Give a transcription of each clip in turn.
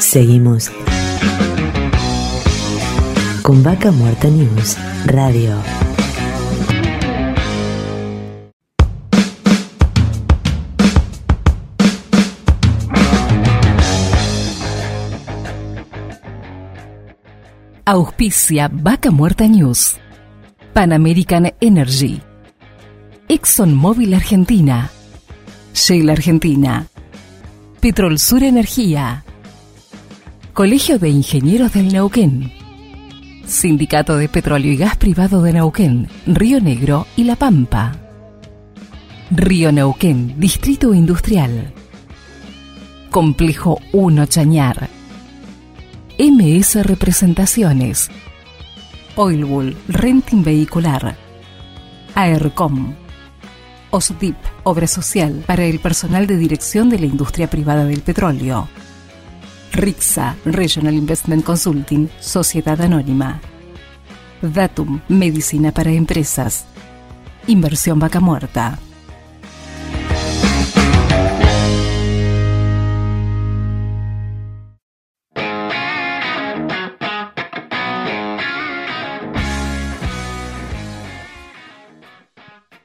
Seguimos con Vaca Muerta News Radio. Auspicia Vaca Muerta News. Pan American Energy. ExxonMobil Argentina. Shell Argentina. Petrol Sur Energía. Colegio de Ingenieros del Neuquén. Sindicato de Petróleo y Gas Privado de Neuquén, Río Negro y La Pampa. Río Neuquén, Distrito Industrial. Complejo 1 Chañar. MS Representaciones. Oilbull, Renting Vehicular. AERCOM. OSDIP, Obra Social para el personal de dirección de la industria privada del petróleo. RIXA, Regional Investment Consulting, Sociedad Anónima. Datum, Medicina para Empresas. Inversión Vaca Muerta.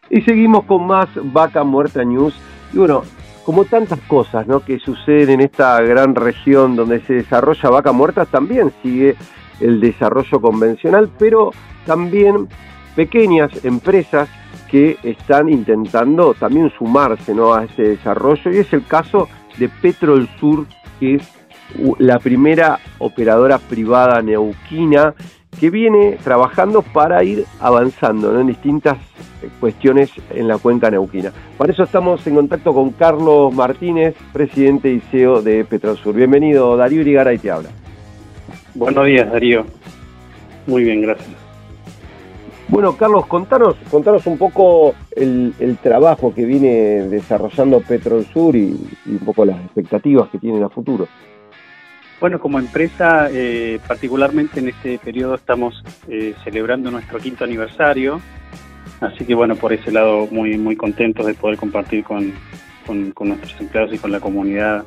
Y seguimos con más Vaca Muerta News. Y bueno, como tantas cosas ¿no? que suceden en esta gran región donde se desarrolla Vaca Muerta, también sigue el desarrollo convencional, pero también pequeñas empresas que están intentando también sumarse ¿no? a este desarrollo. Y es el caso de Petrol Sur, que es la primera operadora privada neuquina que viene trabajando para ir avanzando en distintas cuestiones en la cuenca neuquina. Para eso estamos en contacto con Carlos Martínez, presidente y CEO de Petrosur. Bienvenido, Darío Irigaray te habla. Buenos días, Darío. Muy bien, gracias. Bueno, Carlos, contanos, contanos un poco el, trabajo que viene desarrollando Petrosur y, y un poco las expectativas que tienen a futuro. Bueno, como empresa, eh, particularmente en este periodo estamos eh, celebrando nuestro quinto aniversario, así que bueno, por ese lado muy muy contentos de poder compartir con, nuestros empleados y con la comunidad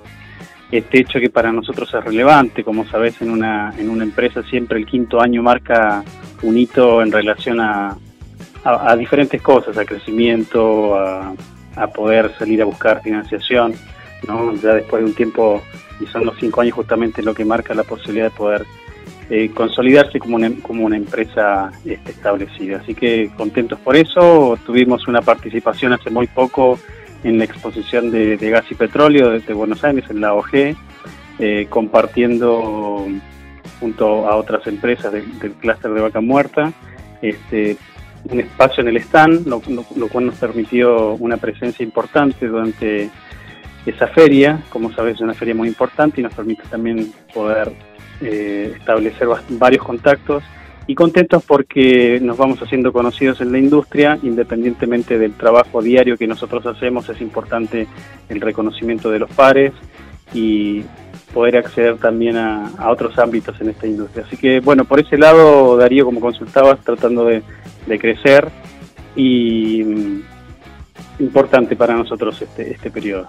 este hecho que para nosotros es relevante, como sabes, en una, en una empresa siempre el quinto año marca un hito en relación a, a, diferentes cosas, a crecimiento, a, a poder salir a buscar financiación, ¿no? ya después de un tiempo y son los cinco años justamente lo que marca la posibilidad de poder eh, consolidarse como una, como una empresa este, establecida. Así que contentos por eso. Tuvimos una participación hace muy poco en la exposición de, gas y petróleo desde Buenos Aires, en la OG, eh, compartiendo junto a otras empresas del, clúster de vaca muerta este, un espacio en el stand, lo cual nos permitió una presencia importante durante esa feria, como sabes, es una feria muy importante y nos permite también poder eh, establecer varios contactos y contentos porque nos vamos haciendo conocidos en la industria, independientemente del trabajo diario que nosotros hacemos, es importante el reconocimiento de los pares y poder acceder también a, otros ámbitos en esta industria. Así que bueno, por ese lado, Darío, como consultabas, tratando de, crecer y mm, importante para nosotros este, este periodo.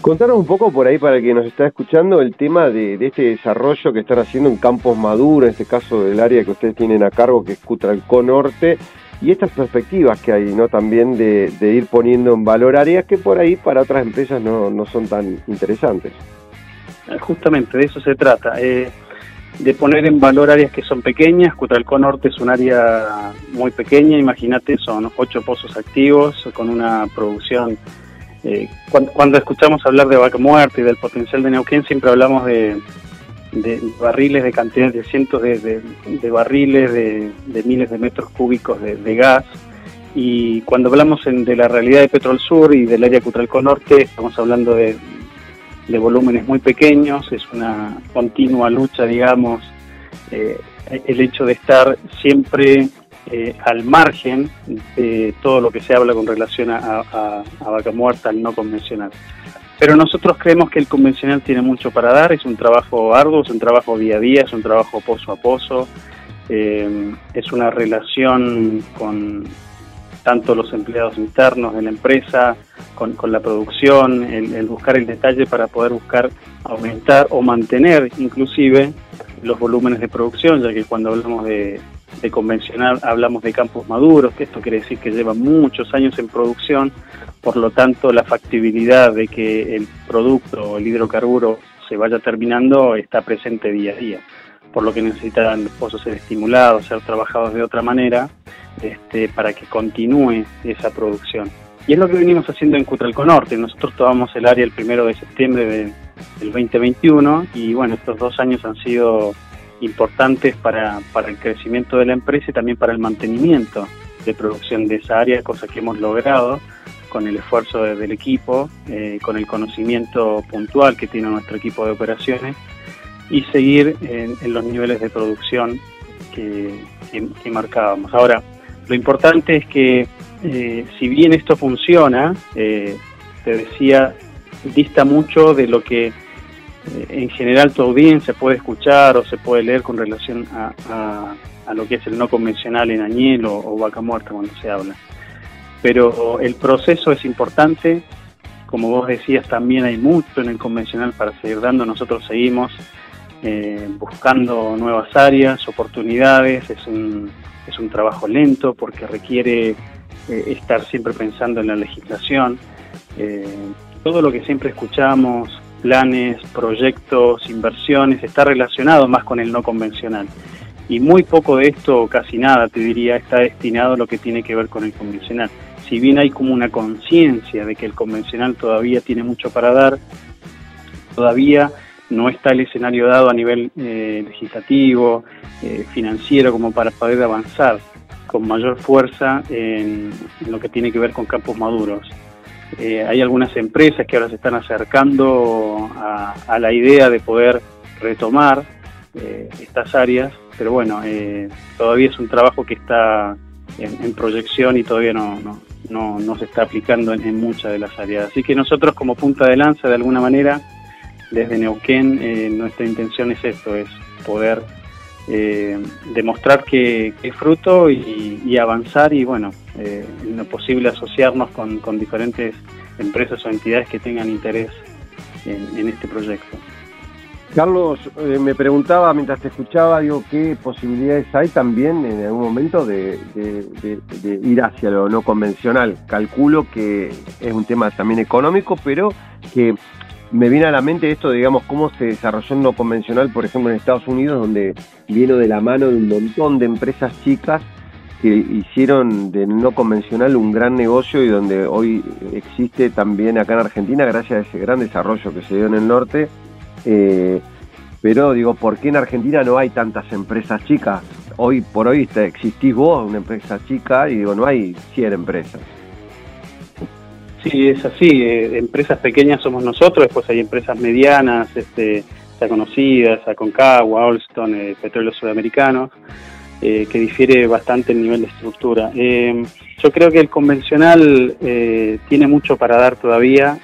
Contanos un poco por ahí para que nos está escuchando el tema de, este desarrollo que están haciendo en campos maduros, en este caso del área que ustedes tienen a cargo, que es Cutralcó Norte, y estas perspectivas que hay, ¿no? También de, ir poniendo en valor áreas que por ahí para otras empresas no, son tan interesantes. Eh, justamente de eso se trata, eh, de poner en valor áreas que son pequeñas. Cutralcó Norte es un área muy pequeña, imagínate, son ocho pozos activos con una producción eh, cuando, escuchamos hablar de vaca muerta y del potencial de Neuquén, siempre hablamos de, barriles, de cantidades de cientos de, barriles, de, miles de metros cúbicos de, gas. Y cuando hablamos de la realidad de Petrol Sur y del área Cutralco Norte, estamos hablando de, volúmenes muy pequeños, es una continua lucha, digamos, eh, el hecho de estar siempre eh, al margen de todo lo que se habla con relación a, vaca muerta, al no convencional. Pero nosotros creemos que el convencional tiene mucho para dar, es un trabajo arduo, es un trabajo día a día, es un trabajo pozo a pozo, eh, es una relación con, tanto los empleados internos de la empresa, con, la producción, el, buscar el detalle para poder buscar aumentar o mantener inclusive los volúmenes de producción, ya que cuando hablamos de, convencional hablamos de campos maduros, que esto quiere decir que lleva muchos años en producción, por lo tanto la factibilidad de que el producto el hidrocarburo se vaya terminando está presente día a día, por lo que necesitan los pozos ser estimulados, ser trabajados de otra manera este, para que continúe esa producción. Y es lo que venimos haciendo en Cutralco Norte. Nosotros tomamos el área el primero de septiembre del 2021 y bueno, estos dos años han sido importantes para, para el crecimiento de la empresa y también para el mantenimiento de producción de esa área, cosa que hemos logrado con el esfuerzo del equipo, eh, con el conocimiento puntual que tiene nuestro equipo de operaciones y seguir en, los niveles de producción que, que marcábamos. Ahora, lo importante es que eh, si bien esto funciona, eh, te decía, dista mucho de lo que en general tu audiencia puede escuchar o se puede leer con relación a, lo que es el no convencional en añel o, vaca muerta cuando se habla. Pero el proceso es importante, como vos decías, también hay mucho en el convencional para seguir dando, nosotros seguimos buscando nuevas áreas, oportunidades, es un, es un trabajo lento porque requiere eh, estar siempre pensando en la legislación. Eh, todo lo que siempre escuchamos, planes, proyectos, inversiones, está relacionado más con el no convencional. Y muy poco de esto, casi nada, te diría, está destinado a lo que tiene que ver con el convencional. Si bien hay como una conciencia de que el convencional todavía tiene mucho para dar, todavía no está el escenario dado a nivel eh, legislativo, eh, financiero, como para poder avanzar con mayor fuerza en, lo que tiene que ver con campos maduros. Eh, hay algunas empresas que ahora se están acercando a, la idea de poder retomar estas áreas, pero bueno, todavía es un trabajo que está en, proyección y todavía no, no, se está aplicando en, en muchas de las áreas. Así que nosotros como punta de lanza, de alguna manera, desde Neuquén eh, nuestra intención es esto, es poder eh, demostrar que, es fruto y, avanzar y bueno, eh, lo posible asociarnos con, diferentes empresas o entidades que tengan interés en, este proyecto. Carlos, me preguntaba mientras te escuchaba, digo, ¿qué posibilidades hay también en algún momento de, ir hacia lo no convencional? Calculo que es un tema también económico, pero que me viene a la mente esto, digamos, cómo se desarrolló en no convencional, por ejemplo, en Estados Unidos, donde vino de la mano de un montón de empresas chicas que hicieron de no convencional un gran negocio y donde hoy existe también acá en Argentina gracias a ese gran desarrollo que se dio en el norte. Eh, pero digo, ¿por qué en Argentina no hay tantas empresas chicas? Hoy por hoy existís vos, una empresa chica, y digo, no hay 100 empresas. Sí, es así. Eh, empresas pequeñas somos nosotros, después hay empresas medianas, este, ya conocidas, Aconcagua, Alstom, eh, Petróleos Sudamericanos, eh, que difiere bastante el nivel de estructura. yo creo que el convencional tiene mucho para dar todavía.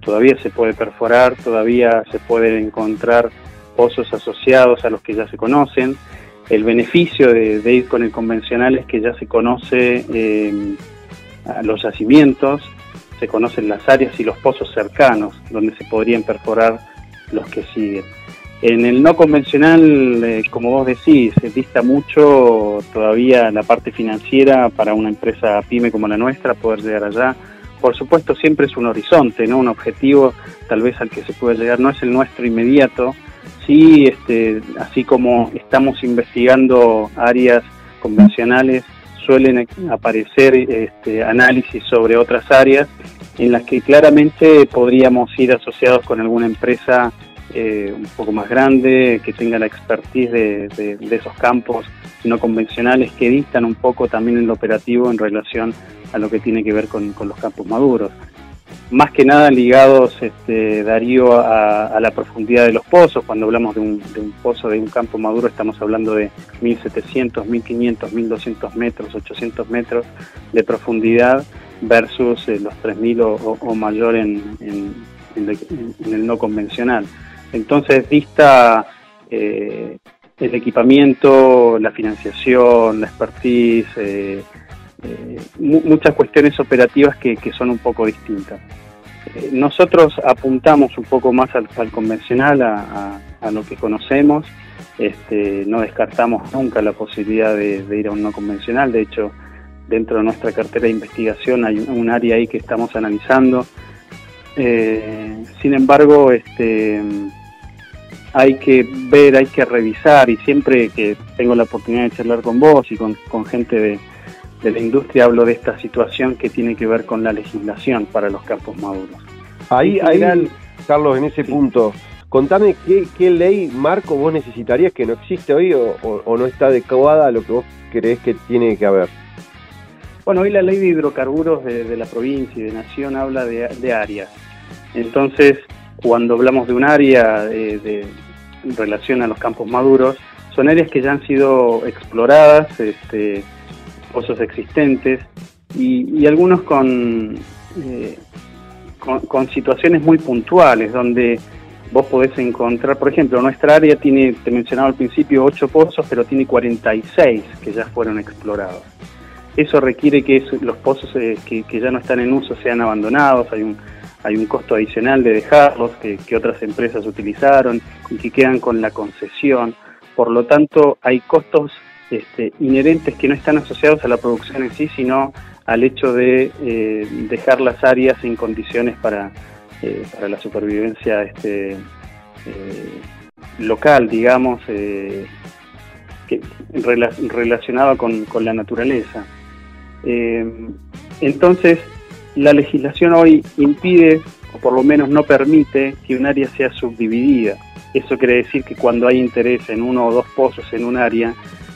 todavía se puede perforar, todavía se pueden encontrar pozos asociados a los que ya se conocen. El beneficio de ir con el convencional es que ya se conoce los yacimientos, se conocen las áreas y los pozos cercanos donde se podrían perforar los que siguen. En el no convencional, eh, como vos decís, se dista mucho todavía la parte financiera para una empresa pyme como la nuestra poder llegar allá. Por supuesto, siempre es un horizonte, ¿no? Un objetivo tal vez al que se puede llegar, no es el nuestro inmediato. Sí, este, así como estamos investigando áreas convencionales suelen aparecer este, análisis sobre otras áreas en las que claramente podríamos ir asociados con alguna empresa eh, un poco más grande, que tenga la expertise de, esos campos no convencionales que distan un poco también en lo operativo en relación a lo que tiene que ver con los campos maduros más que nada ligados, este, Darío, a, la profundidad de los pozos. Cuando hablamos de un, pozo, de un campo maduro, estamos hablando de 1700, 1500, 1200 metros, 800 metros de profundidad versus eh, los 3000 o, o, mayor en, el no convencional. Entonces, vista eh, el equipamiento, la financiación, la expertise, eh, eh, muchas cuestiones operativas que, son un poco distintas. Eh, nosotros apuntamos un poco más al, convencional, a, lo que conocemos, este, no descartamos nunca la posibilidad de, ir a un no convencional, de hecho dentro de nuestra cartera de investigación hay un, área ahí que estamos analizando. Eh, sin embargo, este, hay que ver, hay que revisar y siempre que tengo la oportunidad de charlar con vos y con gente de, de la industria hablo de esta situación que tiene que ver con la legislación para los campos maduros. Ahí, ahí Carlos, en ese punto, contame qué, ley, marco, vos necesitarías que no existe hoy o, no está adecuada a lo que vos creés que tiene que haber. Bueno, hoy la ley de hidrocarburos de, la provincia y de nación habla de, áreas. Entonces, cuando hablamos de un área de, de, en relación a los campos maduros, son áreas que ya han sido exploradas, este, pozos existentes y, algunos eh, con, con, situaciones muy puntuales donde vos podés encontrar, por ejemplo, nuestra área tiene, te mencionaba al principio, 8 pozos, pero tiene 46 que ya fueron explorados. Eso requiere que los pozos eh, que, ya no están en uso sean abandonados, hay un, hay un costo adicional de dejarlos que, que otras empresas utilizaron y que quedan con la concesión. Por lo tanto, hay costos este, inherentes que no están asociados a la producción en sí, sino al hecho de eh, dejar las áreas en condiciones para, eh, para la supervivencia este, eh, local, digamos, relacionada con, con, la naturaleza. entonces, la legislación hoy impide, o por lo menos no permite, que un área sea subdividida. Eso quiere decir que cuando hay interés en uno o dos pozos en un área,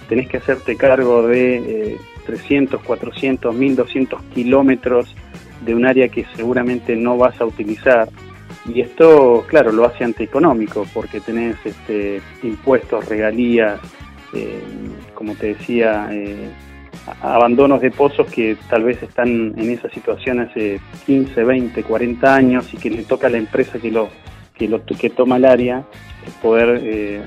tenés que hacerte cargo de 300, 400, 1200 kilómetros de un área que seguramente no vas a utilizar. Y esto, claro, lo hace antieconómico porque tenés este, impuestos, regalías, eh, como te decía, eh, abandonos de pozos que tal vez están en esa situación hace 15, 20, 40 años y que le toca a la empresa que, lo, que toma el área poder eh,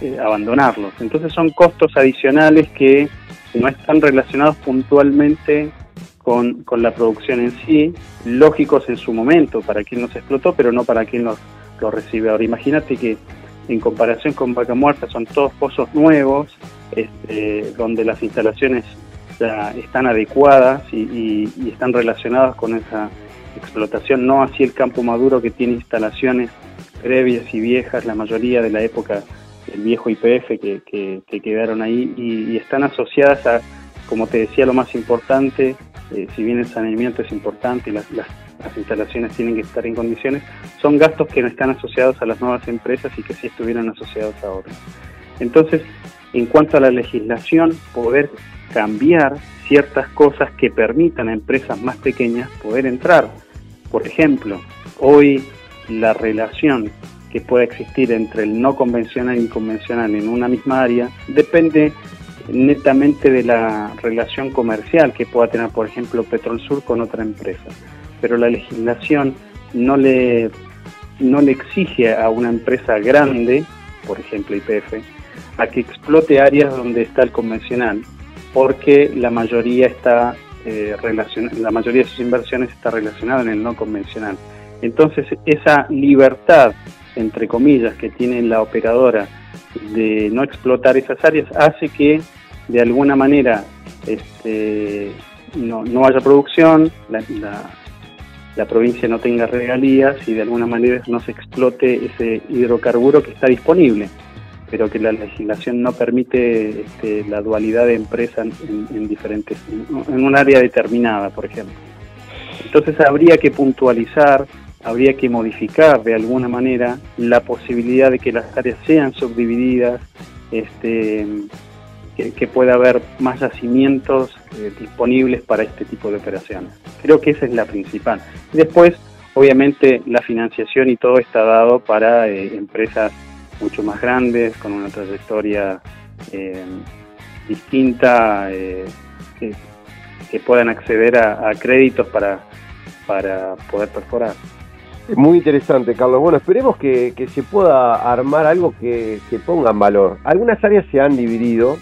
eh, abandonarlos. Entonces son costos adicionales que no están relacionados puntualmente con, la producción en sí, lógicos en su momento para quien los explotó, pero no para quien los, recibe. Ahora imagínate que en comparación con Vaca Muerta son todos pozos nuevos, este, donde las instalaciones están adecuadas y, y, están relacionadas con esa explotación, no así el campo maduro que tiene instalaciones previas y viejas, la mayoría de la época el viejo IPF que, quedaron ahí y, están asociadas a, como te decía, lo más importante, eh, si bien el saneamiento es importante y las, las, instalaciones tienen que estar en condiciones, son gastos que no están asociados a las nuevas empresas y que sí estuvieran asociados ahora. Entonces, en cuanto a la legislación, poder cambiar ciertas cosas que permitan a empresas más pequeñas poder entrar. Por ejemplo, hoy la relación que pueda existir entre el no convencional y convencional en una misma área depende netamente de la relación comercial que pueda tener, por ejemplo, Petrol Sur con otra empresa. Pero la legislación no le, no le exige a una empresa grande, por ejemplo IPF, a que explote áreas donde está el convencional, porque la mayoría está eh, la mayoría de sus inversiones está relacionada en el no convencional. Entonces, esa libertad entre comillas, que tiene la operadora de no explotar esas áreas, hace que de alguna manera este, no, no haya producción, la, la, provincia no tenga regalías y de alguna manera no se explote ese hidrocarburo que está disponible, pero que la legislación no permite este, la dualidad de empresas en, diferentes, en un área determinada, por ejemplo. Entonces habría que puntualizar habría que modificar de alguna manera la posibilidad de que las áreas sean subdivididas, este, que, pueda haber más yacimientos eh, disponibles para este tipo de operaciones. Creo que esa es la principal. Después, obviamente, la financiación y todo está dado para eh, empresas mucho más grandes, con una trayectoria eh, distinta, que, puedan acceder a, a créditos para, para poder perforar. Muy interesante, Carlos. Bueno, esperemos que, se pueda armar algo que, ponga en valor. Algunas áreas se han dividido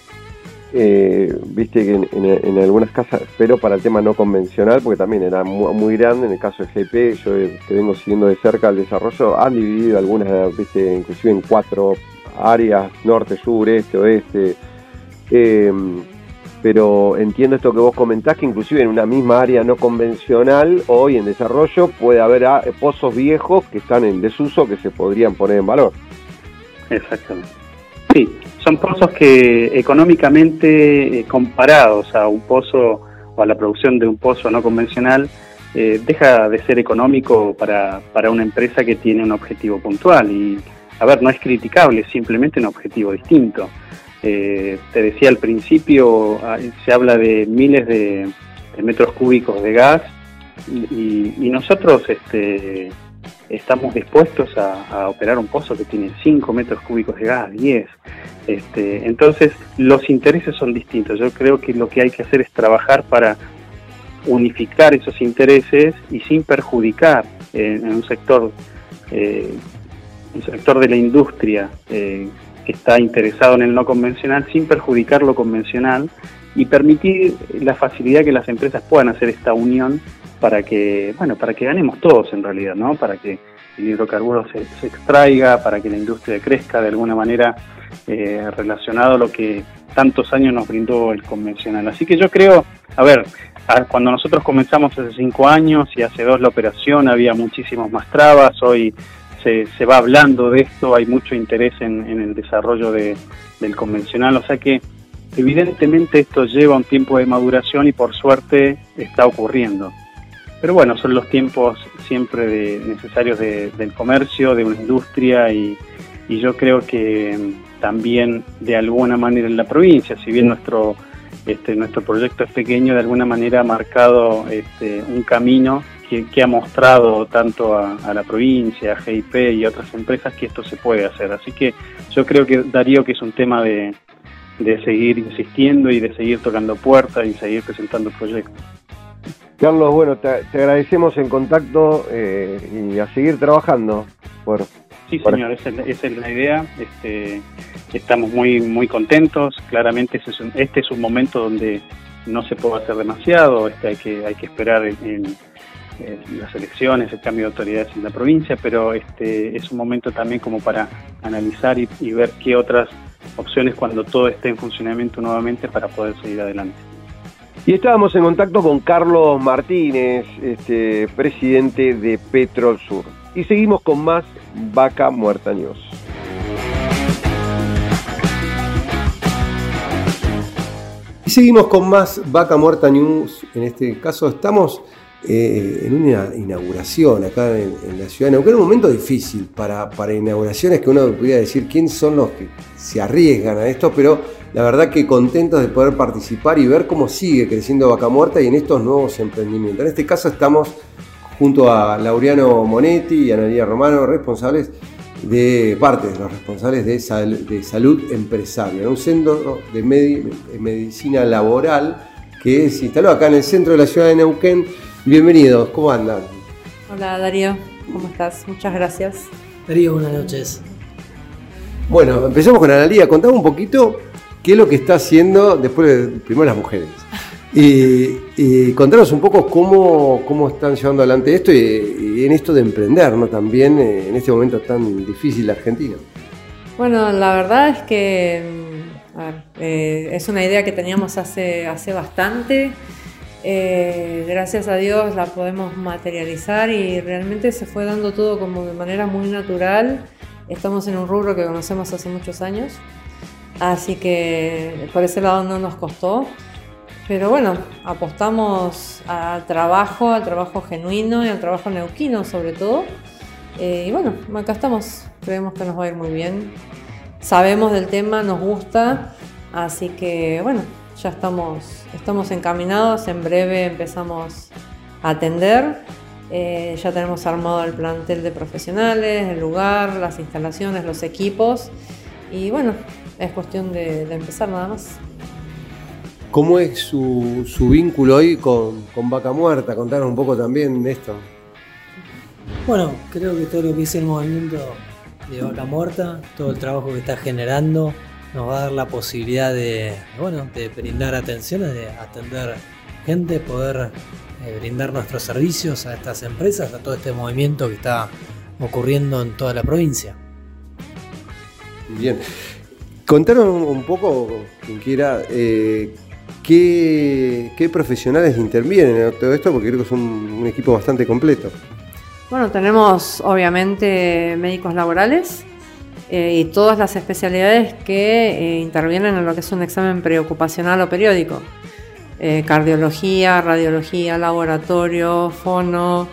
eh, viste que en, algunas casas, pero para el tema no convencional, porque también era muy, grande, en el caso de GP, yo que vengo siguiendo de cerca el desarrollo, han dividido algunas, viste, inclusive en cuatro áreas, norte, sur, este, oeste. Em, pero entiendo esto que vos comentás, que inclusive en una misma área no convencional, hoy en desarrollo, puede haber ah, pozos viejos que están en desuso que se podrían poner en valor. Exactamente. Sí, son pozos que económicamente eh, comparados a un pozo o a la producción de un pozo no convencional, eh, deja de ser económico para, para una empresa que tiene un objetivo puntual. Y, a ver, no es criticable, es simplemente un objetivo distinto. Eh, te decía al principio, ah, se habla de miles de, metros cúbicos de gas y, nosotros este, estamos dispuestos a, operar un pozo que tiene 5 metros cúbicos de gas, 10. Este, entonces, los intereses son distintos. Yo creo que lo que hay que hacer es trabajar para unificar esos intereses y sin perjudicar en, un sector eh, un sector de la industria eh, que está interesado en el no convencional sin perjudicar lo convencional y permitir la facilidad que las empresas puedan hacer esta unión para que, bueno, para que ganemos todos en realidad, ¿no? Para que el hidrocarburo se, extraiga, para que la industria crezca de alguna manera eh, relacionado a lo que tantos años nos brindó el convencional. Así que yo creo, a ver, cuando nosotros comenzamos hace cinco años y hace dos la operación había muchísimos más trabas, hoy se, va hablando de esto, hay mucho interés en, el desarrollo del convencional, o sea que evidentemente esto lleva un tiempo de maduración y por suerte está ocurriendo. Pero bueno, son los tiempos siempre necesarios del comercio, de una industria y, yo creo que también de alguna manera en la provincia, si bien nuestro, este, nuestro proyecto es pequeño, de alguna manera ha marcado este, un camino que, ha mostrado tanto a, la provincia, a GIP y otras empresas que esto se puede hacer. Así que yo creo que Darío que es un tema de, seguir insistiendo y de seguir tocando puertas y seguir presentando proyectos. Carlos, bueno, te, agradecemos en contacto eh, y a seguir trabajando. Por, sí, señor, esa, es la idea. Este, estamos muy muy contentos. Claramente este es un momento donde no se puede hacer demasiado. Este, hay que hay que esperar en las elecciones, el cambio de autoridades en la provincia, pero este es un momento también como para analizar y, ver qué otras opciones cuando todo esté en funcionamiento nuevamente para poder seguir adelante. Y estábamos en contacto con Carlos Martínez, este, presidente de Petrol Sur. Y seguimos con más Vaca Muerta News. Y seguimos con más Vaca Muerta News. En este caso estamos eh, en una inauguración acá en, la ciudad, aunque era un momento difícil para, para inauguraciones que uno podría decir quién son los que se arriesgan a esto, pero la verdad que contentos de poder participar y ver cómo sigue creciendo Vaca Muerta y en estos nuevos emprendimientos. En este caso estamos junto a Laureano Monetti y Analia Romano, responsables de parte de los responsables de, de salud empresaria, un centro de medicina laboral que se instaló acá en el centro de la ciudad de Neuquén Bienvenidos, ¿cómo andan? Hola Darío, ¿cómo estás? Muchas gracias. Darío, buenas noches. Bueno, empezamos con Analía. Contame un poquito qué es lo que está haciendo después de primero las mujeres. Y, y contanos un poco cómo, cómo están llevando adelante esto y, en esto de emprender, ¿no? También eh, en este momento tan difícil de Argentina. Bueno, la verdad es que mm, eh, es una idea que teníamos hace, hace bastante. Eh, gracias a Dios la podemos materializar y realmente se fue dando todo como de manera muy natural. Estamos en un rubro que conocemos hace muchos años, así que por ese lado no nos costó. Pero bueno, apostamos al trabajo, al trabajo genuino y al trabajo neuquino sobre todo. Eh, y bueno, acá estamos, creemos que nos va a ir muy bien. Sabemos del tema, nos gusta, así que bueno, ya estamos, estamos encaminados, en breve empezamos a atender. Eh, ya tenemos armado el plantel de profesionales, el lugar, las instalaciones, los equipos. Y bueno, es cuestión de, empezar nada más. ¿Cómo es su, vínculo hoy con, Vaca Muerta? Contanos un poco también de esto. Bueno, creo que todo lo que es el movimiento de Vaca Muerta, todo el trabajo que está generando, nos va a dar la posibilidad de, bueno, de brindar atención, de atender gente, poder eh, brindar nuestros servicios a estas empresas, a todo este movimiento que está ocurriendo en toda la provincia. Bien. Contaron un poco, quien quiera, eh, qué, profesionales intervienen en todo esto, porque creo que es un, equipo bastante completo. Bueno, tenemos obviamente médicos laborales, eh, y todas las especialidades que eh, intervienen en lo que es un examen preocupacional o periódico. Eh, cardiología, radiología, laboratorio, fono,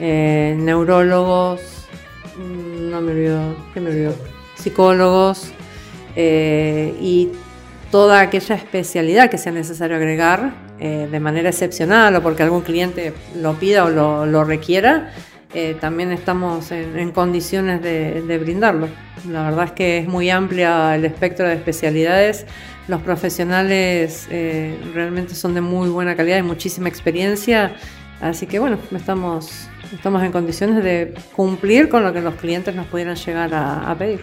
neurólogos, mm, no me olvido, ¿qué me olvido? Psicólogos y toda aquella especialidad que sea necesario agregar de manera excepcional o porque algún cliente lo pida o lo, requiera, también estamos en, condiciones de brindarlo. La verdad es que es muy amplia el espectro de especialidades. Los profesionales eh, realmente son de muy buena calidad y muchísima experiencia. Así que bueno, estamos, estamos en condiciones de cumplir con lo que los clientes nos pudieran llegar a, pedir.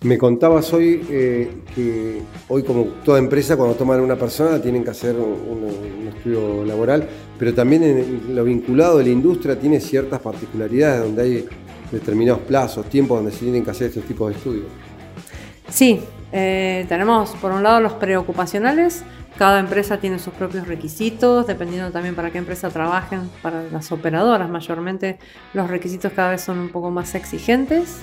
Me contabas hoy eh, que hoy como toda empresa cuando toman una persona tienen que hacer un, estudio laboral, pero también en lo vinculado a la industria tiene ciertas particularidades donde hay determinados plazos, tiempos donde se tienen que hacer estos tipos de estudios. Sí, eh, tenemos por un lado los preocupacionales, cada empresa tiene sus propios requisitos, dependiendo también para qué empresa trabajen, para las operadoras mayormente los requisitos cada vez son un poco más exigentes.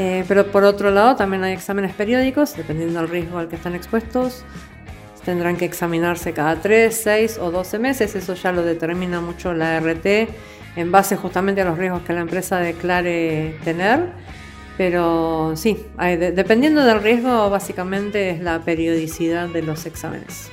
Eh, pero por otro lado también hay exámenes periódicos, dependiendo del riesgo al que están expuestos. Tendrán que examinarse cada 3, 6 o 12 meses, eso ya lo determina mucho la RT en base justamente a los riesgos que la empresa declare tener. Pero sí, dependiendo del riesgo, básicamente es la periodicidad de los exámenes.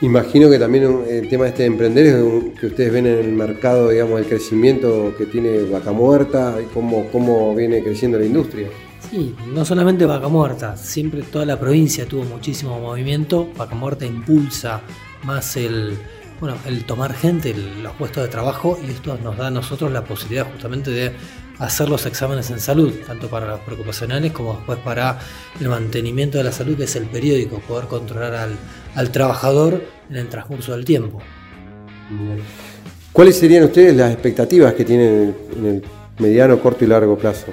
Imagino que también el tema de este emprender es que ustedes ven en el mercado, digamos, el crecimiento que tiene Vaca Muerta y cómo, cómo viene creciendo la industria. Sí, no solamente Vaca Muerta, siempre toda la provincia tuvo muchísimo movimiento. Vaca Muerta impulsa más el, bueno, el tomar gente, los puestos de trabajo, y esto nos da a nosotros la posibilidad justamente de hacer los exámenes en salud, tanto para los preocupacionales como después para el mantenimiento de la salud, que es el periódico, poder controlar al, trabajador en el transcurso del tiempo. ¿Cuáles serían ustedes las expectativas que tienen en el mediano, corto y largo plazo?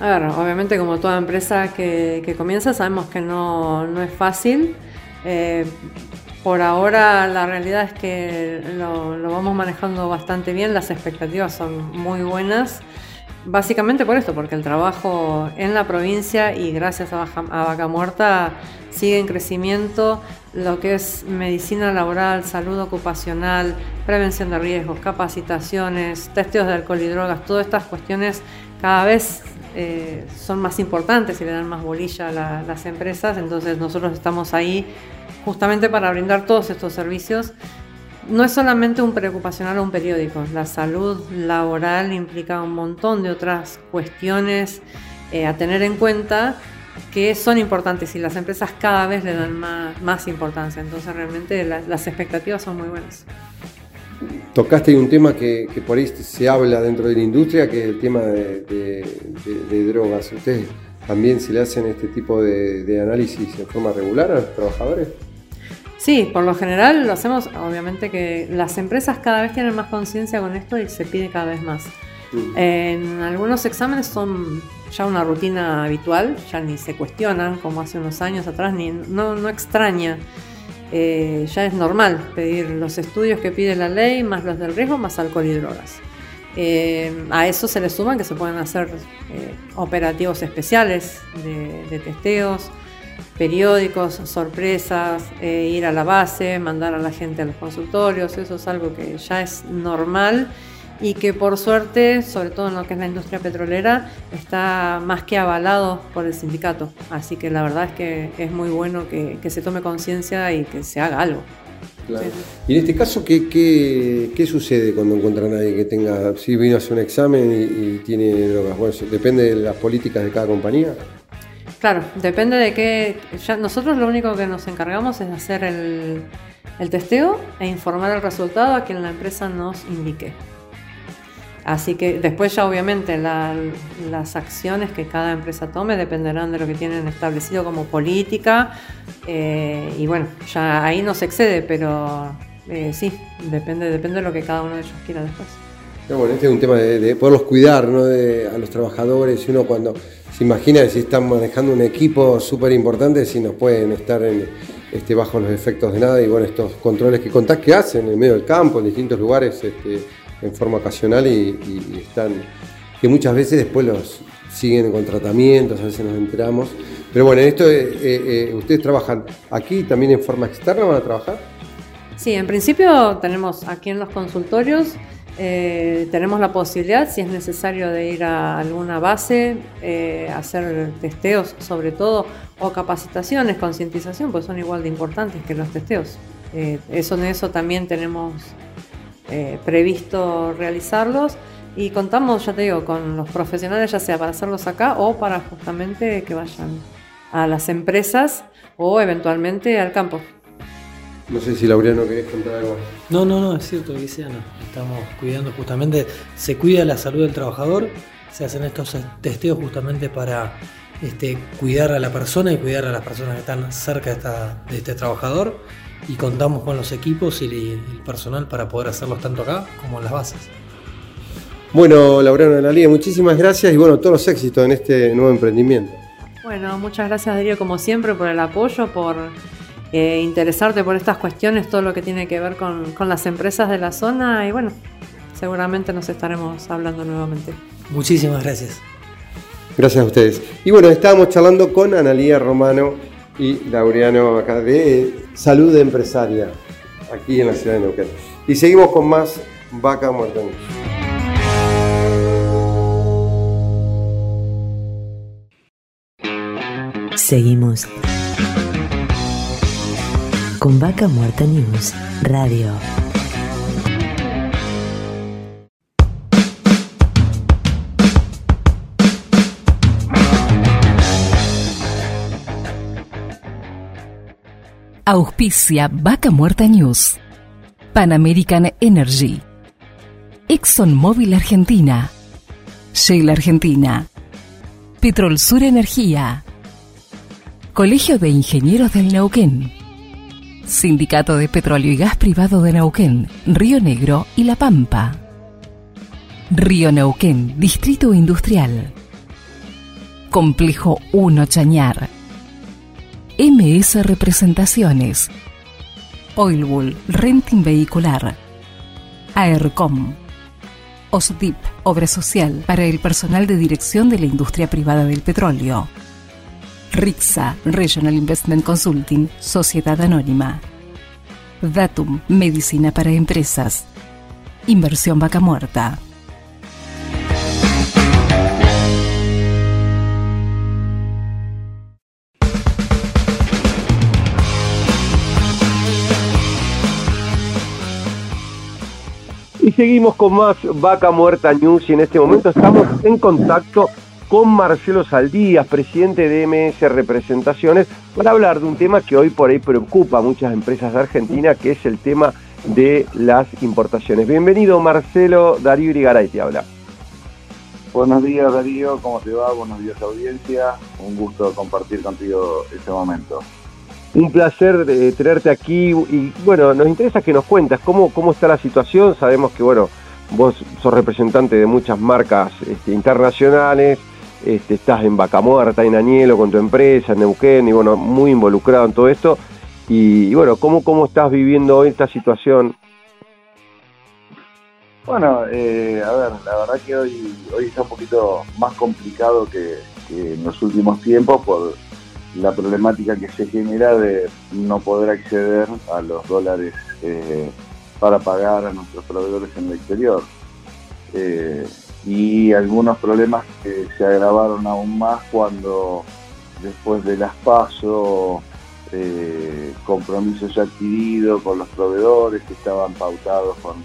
A ver, obviamente como toda empresa que, comienza sabemos que no, es fácil. Eh, por ahora la realidad es que lo, vamos manejando bastante bien, las expectativas son muy buenas. Básicamente por esto, porque el trabajo en la provincia y gracias a, a Vaca Muerta sigue en crecimiento lo que es medicina laboral, salud ocupacional, prevención de riesgos, capacitaciones, testeos de alcohol y drogas, todas estas cuestiones cada vez eh, son más importantes y le dan más bolilla a las empresas, entonces nosotros estamos ahí justamente para brindar todos estos servicios. No es solamente un preocupacional o un periódico, la salud laboral implica un montón de otras cuestiones eh, a tener en cuenta que son importantes y las empresas cada vez le dan más, importancia, entonces realmente las expectativas son muy buenas. Tocaste un tema que, por ahí se habla dentro de la industria, que es el tema de, drogas. ¿Ustedes también se le hacen este tipo de análisis en forma regular a los trabajadores? Sí, por lo general lo hacemos, obviamente que las empresas cada vez tienen más conciencia con esto y se pide cada vez más. Mm. En algunos exámenes son ya una rutina habitual, ya ni se cuestionan como hace unos años atrás, ni no, no extraña. Eh, ya es normal pedir los estudios que pide la ley, más los del riesgo, más alcohol y drogas. Eh, a eso se le suman que se pueden hacer eh, operativos especiales de, de testeos, periódicos, sorpresas, eh, ir a la base, mandar a la gente a los consultorios, eso es algo que ya es normal y que por suerte, sobre todo en lo que es la industria petrolera, está más que avalado por el sindicato. Así que la verdad es que es muy bueno que, se tome conciencia y que se haga algo. Y en este caso, ¿qué, qué, sucede cuando encuentran a alguien que tenga, si vino a hacer un examen y, y tiene drogas? Bueno, depende de las políticas de cada compañía. Claro, depende de qué. Nosotros lo único que nos encargamos es hacer el, testeo e informar el resultado a quien la empresa nos indique. Así que después ya obviamente las acciones que cada empresa tome dependerán de lo que tienen establecido como política eh, y bueno, ya ahí no se excede, pero eh, sí, depende, depende de lo que cada uno de ellos quiera después. bueno, este es un tema de, poderlos cuidar ¿no? a los trabajadores y uno cuando imagina si están manejando un equipo súper importante, si no pueden estar este, bajo los efectos de nada y bueno, estos controles que contás que hacen en medio del campo, en distintos lugares. Este, en forma ocasional y, están, que muchas veces después los siguen con tratamientos, a veces nos enteramos. Pero bueno, en esto eh, eh, eh, ustedes trabajan aquí también en forma externa, ¿van a trabajar? Sí, en principio tenemos aquí en los consultorios, tenemos la posibilidad, si es necesario, de ir a alguna base, hacer testeos sobre todo, o capacitaciones, concientización, pues son igual de importantes que los testeos. eso en eso también tenemos eh, previsto realizarlos y contamos, ya te digo, con los profesionales, ya sea para hacerlos acá o para justamente que vayan a las empresas o eventualmente al campo. No sé si Laureano querés contar algo. No, no, no, es cierto, Luciano. Estamos cuidando justamente, se cuida la salud del trabajador, se hacen estos testeos justamente para este, cuidar a la persona y cuidar a las personas que están cerca de este trabajador y contamos con los equipos y el personal para poder hacerlos tanto acá como en las bases. Bueno, Laureano de la Liga, muchísimas gracias y bueno, todos los éxitos en este nuevo emprendimiento. Bueno, muchas gracias Darío como siempre por el apoyo, por eh, interesarte por estas cuestiones, todo lo que tiene que ver con, con las empresas de la zona y bueno, seguramente nos estaremos hablando nuevamente. Muchísimas gracias. Gracias a ustedes. Y bueno, estábamos charlando con Analía Romano y Laureano acá de Salud Empresaria, aquí en la ciudad de Neuquén. Y seguimos con más Vaca Muerta Seguimos con Vaca Muerta News Radio. Auspicia Vaca Muerta News. Pan American Energy. ExxonMobil Argentina. Shell Argentina. Petrol Sur Energía. Colegio de Ingenieros del Neuquén. Sindicato de Petróleo y Gas Privado de Neuquén, Río Negro y La Pampa. Río Neuquén, Distrito Industrial. Complejo 1 Chañar. MS Representaciones. Oilbull Renting Vehicular. AERCOM. OSDIP, Obra Social para el personal de dirección de la industria privada del petróleo. RIXA, Regional Investment Consulting, Sociedad Anónima. Datum, Medicina para Empresas. Inversión Vaca Muerta. Y seguimos con más Vaca Muerta News y en este momento estamos en contacto con Marcelo Saldías, presidente de MS Representaciones, para hablar de un tema que hoy por ahí preocupa a muchas empresas de Argentina, que es el tema de las importaciones. Bienvenido Marcelo, Darío Irigaray te habla. Buenos días Darío, ¿cómo te va? Buenos días audiencia, un gusto compartir contigo este momento. Un placer de tenerte aquí y bueno, nos interesa que nos cuentas cómo, cómo está la situación. Sabemos que bueno, vos sos representante de muchas marcas este, internacionales, este, estás en Vaca Muerta, en Añelo con tu empresa, en Neuquén, y bueno, muy involucrado en todo esto. Y, bueno, ¿cómo, ¿cómo estás viviendo hoy esta situación? Bueno, eh, a ver, la verdad que hoy, hoy está un poquito más complicado que, en los últimos tiempos por la problemática que se genera de no poder acceder a los dólares eh, para pagar a nuestros proveedores en el exterior. Eh, y algunos problemas que se agravaron aún más cuando después de las PASO, eh, compromisos adquiridos con los proveedores que estaban pautados con,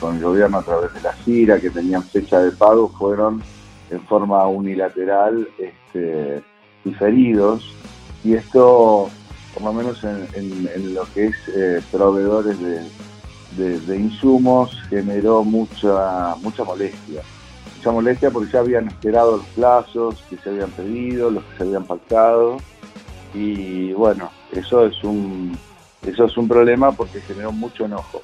con el gobierno a través de la CIRA, que tenían fecha de pago, fueron en forma unilateral este, diferidos. Y esto por lo menos en, lo que es eh, proveedores de, de, insumos generó mucha, mucha molestia. Mucha molestia porque ya habían esperado los plazos que se habían pedido, los que se habían pactado. Y bueno, eso es un, eso es un problema porque generó mucho enojo.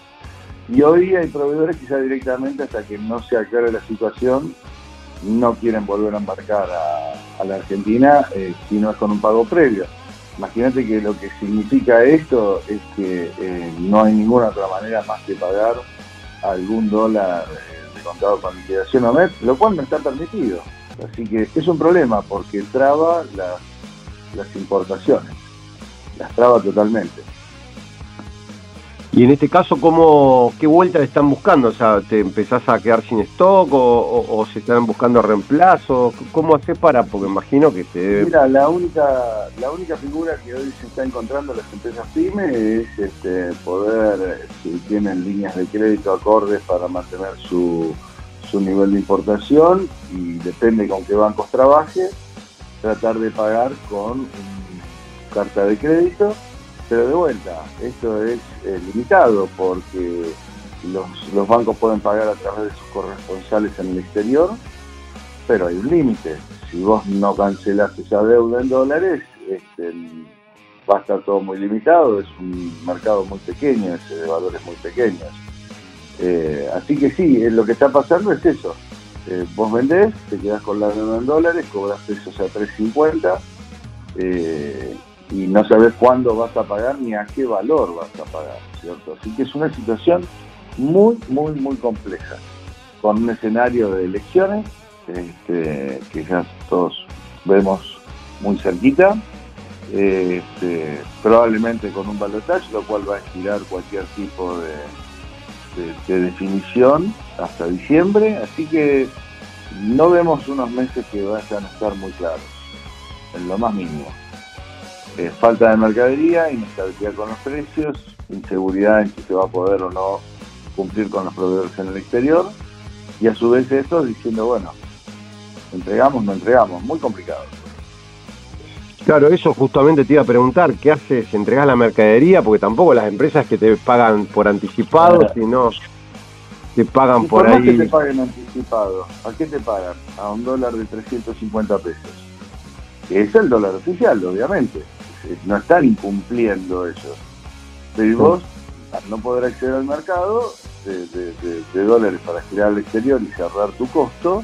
Y hoy hay proveedores que directamente, hasta que no se aclare la situación, no quieren volver a embarcar a, la Argentina eh, si no es con un pago previo. Imagínate que lo que significa esto es que eh, no hay ninguna otra manera más que pagar algún dólar eh, de contado con liquidación o MEP, lo cual no está permitido. Así que es un problema porque traba las importaciones, las traba totalmente. Y en este caso, ¿cómo, ¿qué vuelta le están buscando? O sea, ¿te empezás a quedar sin stock o, se están buscando reemplazos? ¿Cómo haces para? Porque imagino que se Mira, la única, la única figura que hoy se está encontrando las empresas PYME es este, poder, si tienen líneas de crédito acordes para mantener su, su nivel de importación y depende con qué bancos trabaje, tratar de pagar con carta de crédito pero de vuelta, esto es eh, limitado porque los, bancos pueden pagar a través de sus corresponsales en el exterior, pero hay un límite. Si vos no cancelas esa deuda en dólares, este, va a estar todo muy limitado, es un mercado muy pequeño, ese de valores muy pequeños. Eh, así que sí, eh, lo que está pasando es eso. vos vendés, te quedás con la deuda en dólares, cobras pesos a 3.50 y no sabes cuándo vas a pagar ni a qué valor vas a pagar, ¿cierto? Así que es una situación muy, muy, muy compleja, con un escenario de elecciones este, que ya todos vemos muy cerquita, este, probablemente con un balotaje, lo cual va a estirar cualquier tipo de, de definición hasta diciembre, así que no vemos unos meses que vayan a estar muy claros, en lo más mínimo. Eh, falta de mercadería, inestabilidad con los precios, inseguridad en si se va a poder o no cumplir con los proveedores en el exterior, y a su vez esto diciendo, bueno, entregamos, no entregamos, muy complicado. Claro, eso justamente te iba a preguntar, ¿qué haces? ¿Entregas la mercadería? Porque tampoco las empresas que te pagan por anticipado, sino te pagan por, ahí. que te paguen anticipado, ¿a qué te pagan? A un dólar de 350 pesos. es el dólar oficial, obviamente. Eh, no están incumpliendo eso. Pero vos, al no poder acceder al mercado de, dólares para girar al exterior y cerrar tu costo,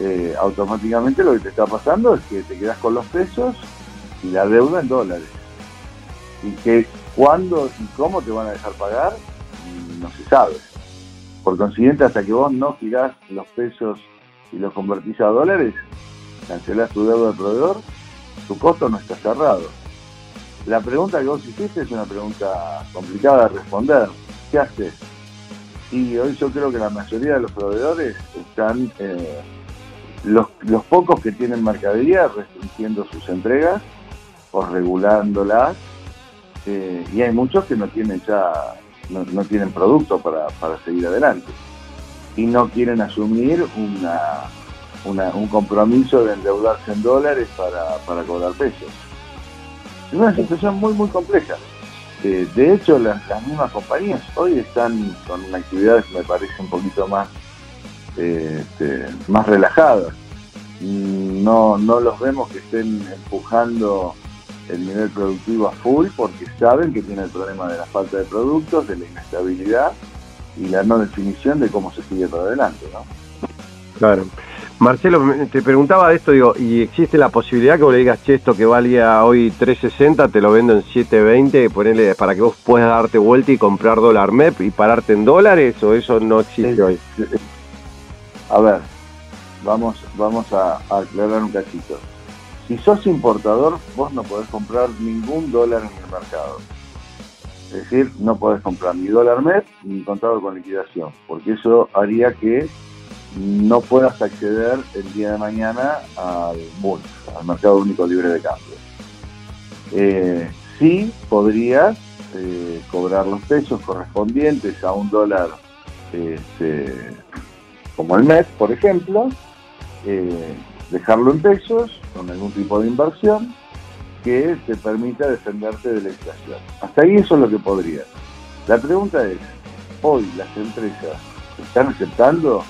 eh, automáticamente lo que te está pasando es que te quedas con los pesos y la deuda en dólares. Y que cuándo y cómo te van a dejar pagar, no se sabe. Por consiguiente, hasta que vos no girás los pesos y los convertís a dólares, cancelás tu deuda al proveedor, tu costo no está cerrado. La pregunta que vos hiciste es una pregunta complicada de responder. ¿Qué haces? Y hoy yo creo que la mayoría de los proveedores están, eh, los, pocos que tienen mercadería, restringiendo sus entregas o regulándolas, eh, y hay muchos que no tienen ya, no, tienen producto para, seguir adelante y no quieren asumir una, un compromiso de endeudarse en dólares para, para cobrar pesos. Es una situación muy, muy compleja. de hecho, las, mismas compañías hoy están con actividades que me parece un poquito más, este, más relajadas. No, no los vemos que estén empujando el nivel productivo a full porque saben que tiene el problema de la falta de productos, de la inestabilidad y la no definición de cómo se sigue para adelante. ¿no? Claro. Marcelo, te preguntaba de esto, digo, ¿y existe la posibilidad que vos le digas, che, esto que valía hoy 3.60, te lo vendo en 7.20, ponerle para que vos puedas darte vuelta y comprar dólar MEP y pararte en dólares, o eso no existe hoy? A ver, vamos, vamos a, aclarar un cachito. Si sos importador, vos no podés comprar ningún dólar en el mercado. Es decir, no podés comprar ni dólar MEP ni contado con liquidación, porque eso haría que no puedas acceder el día de mañana al MUL, al Mercado Único Libre de Cambio. Eh, sí podrías eh, cobrar los pesos correspondientes a un dólar este, como el mes, por ejemplo, eh, dejarlo en pesos con algún tipo de inversión que te permita defenderte de la inflación. Hasta ahí eso es lo que podrías. La pregunta es, hoy las empresas están aceptando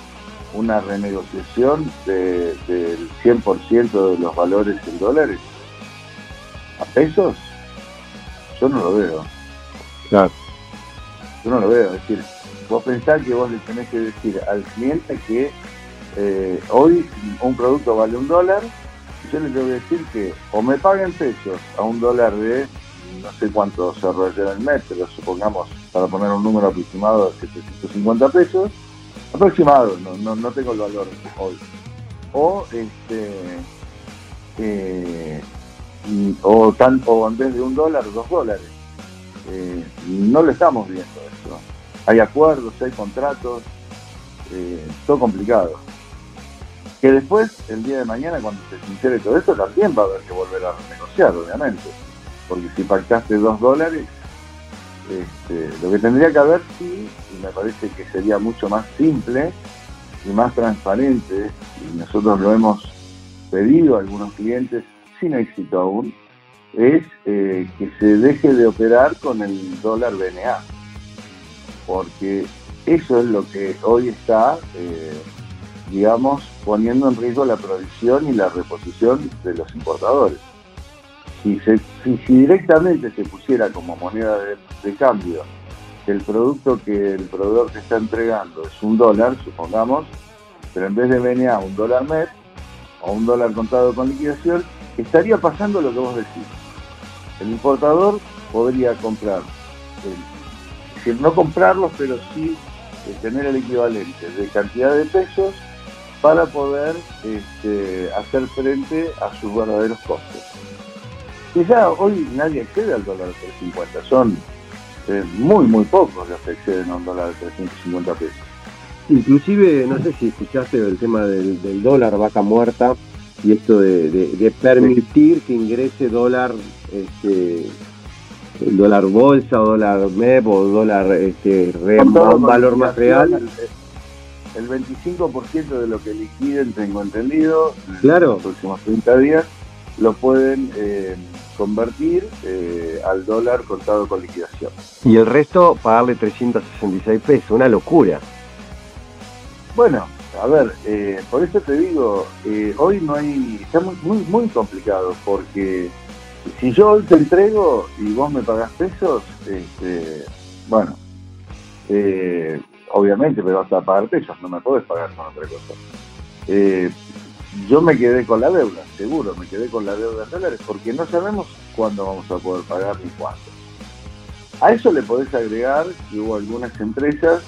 una renegociación del 100% de los valores en dólares a pesos, yo no lo veo. Claro. Yo no lo veo. Es decir, vos pensás que vos le tenés que decir al cliente que eh, hoy un producto vale un dólar, y yo le tengo que decir que o me paguen pesos a un dólar de no sé cuánto se en el mes, pero supongamos, para poner un número aproximado, de 750 pesos, aproximado, no, no, tengo el valor hoy. O este eh, o, tan, o en vez de un dólar, dos dólares. Eh, no lo estamos viendo eso. Hay acuerdos, hay contratos, eh, todo complicado. Que después, el día de mañana, cuando se sincere todo esto, también va a haber que volver a negociar, obviamente. Porque si pactaste dos dólares, este, lo que tendría que haber, sí, y me parece que sería mucho más simple y más transparente, y nosotros lo hemos pedido a algunos clientes sin éxito aún, es eh, que se deje de operar con el dólar BNA, porque eso es lo que hoy está, eh, digamos, poniendo en riesgo la provisión y la reposición de los importadores. Si, directamente se pusiera como moneda de, cambio el producto que el proveedor te está entregando es un dólar, supongamos, pero en vez de BNA un dólar MEP o un dólar contado con liquidación, estaría pasando lo que vos decís. El importador podría comprar, es decir, no comprarlos, pero sí eh, tener el equivalente de cantidad de pesos para poder este, hacer frente a sus verdaderos costos. Y ya hoy nadie accede al dólar de 350, son eh, muy, muy pocos los que acceden a un dólar de 350 pesos. Inclusive, no sé si escuchaste el tema del dólar vaca muerta, y esto de, permitir que ingrese dólar este dólar bolsa o dólar MEP o dólar este un valor más real el, 25% de lo que liquiden tengo entendido claro. en los próximos 30 días lo pueden eh, convertir eh, al dólar contado con liquidación y el resto pagarle 366 pesos una locura bueno a ver, eh, por eso te digo, eh, hoy no hay, está muy, muy, complicado, porque si yo hoy te entrego y vos me pagás pesos, este, bueno, eh, obviamente me vas a pagar pesos, no me podés pagar con otra cosa. Yo me quedé con la deuda, seguro, me quedé con la deuda de dólares, porque no sabemos cuándo vamos a poder pagar ni cuándo. A eso le podés agregar que hubo algunas empresas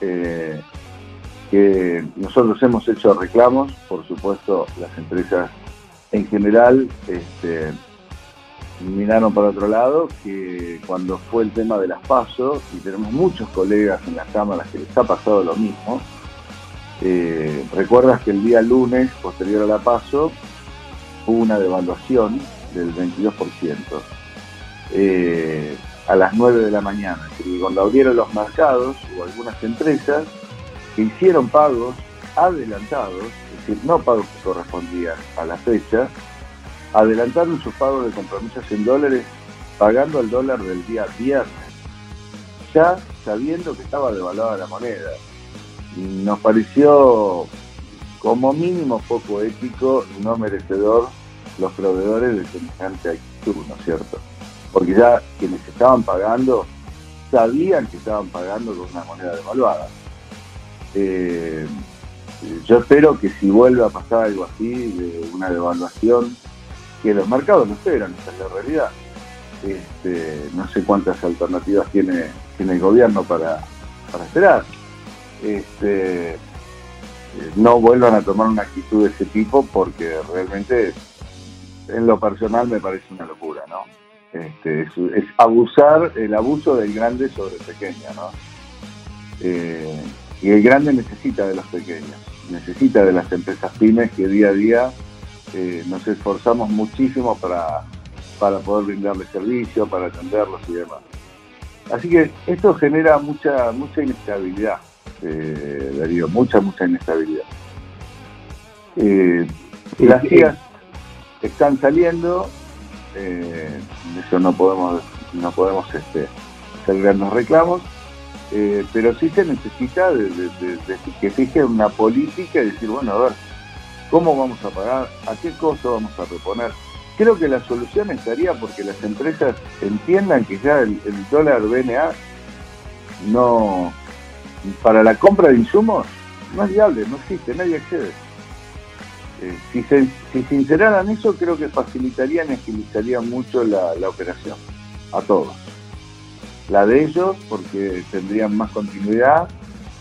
que nosotros hemos hecho reclamos, por supuesto las empresas en general este, miraron para otro lado, que cuando fue el tema de las pasos, y tenemos muchos colegas en las cámaras que les ha pasado lo mismo, eh, recuerdas que el día lunes, posterior a la paso, hubo una devaluación del 22%. Eh, a las 9 de la mañana, y cuando abrieron los mercados, hubo algunas empresas que hicieron pagos adelantados, es decir, no pagos que correspondían a la fecha, adelantaron sus pagos de compromisos en dólares pagando el dólar del día viernes, ya sabiendo que estaba devaluada la moneda. Nos pareció como mínimo poco ético no merecedor los proveedores de semejante actitud, ¿no es cierto? Porque ya quienes estaban pagando sabían que estaban pagando con una moneda devaluada. Eh, yo espero que si vuelve a pasar algo así, de una devaluación, que los mercados no esperan, esa es la realidad. Este, no sé cuántas alternativas tiene, tiene el gobierno para, esperar. Este, no vuelvan a tomar una actitud de ese tipo porque realmente en lo personal me parece una locura, ¿no? Este, es, abusar, el abuso del grande sobre el pequeño, ¿no? Eh, y el grande necesita de los pequeños, necesita de las empresas pymes que día a día eh, nos esforzamos muchísimo para, para poder brindarles servicio, para atenderlos y demás. Así que esto genera mucha, mucha inestabilidad, eh, Darío, mucha, mucha inestabilidad. Eh, las guías están saliendo, eh, eso no podemos, no podemos este, grandes reclamos, eh, pero sí se necesita de, que fije una política y decir, bueno, a ver, ¿cómo vamos a pagar? ¿A qué costo vamos a reponer? Creo que la solución estaría porque las empresas entiendan que ya el, dólar BNA no, para la compra de insumos, no es viable, no existe, nadie accede. Eh, si, se, si eso, creo que facilitarían y agilizarían mucho la operación a todos la de ellos, porque tendrían más continuidad,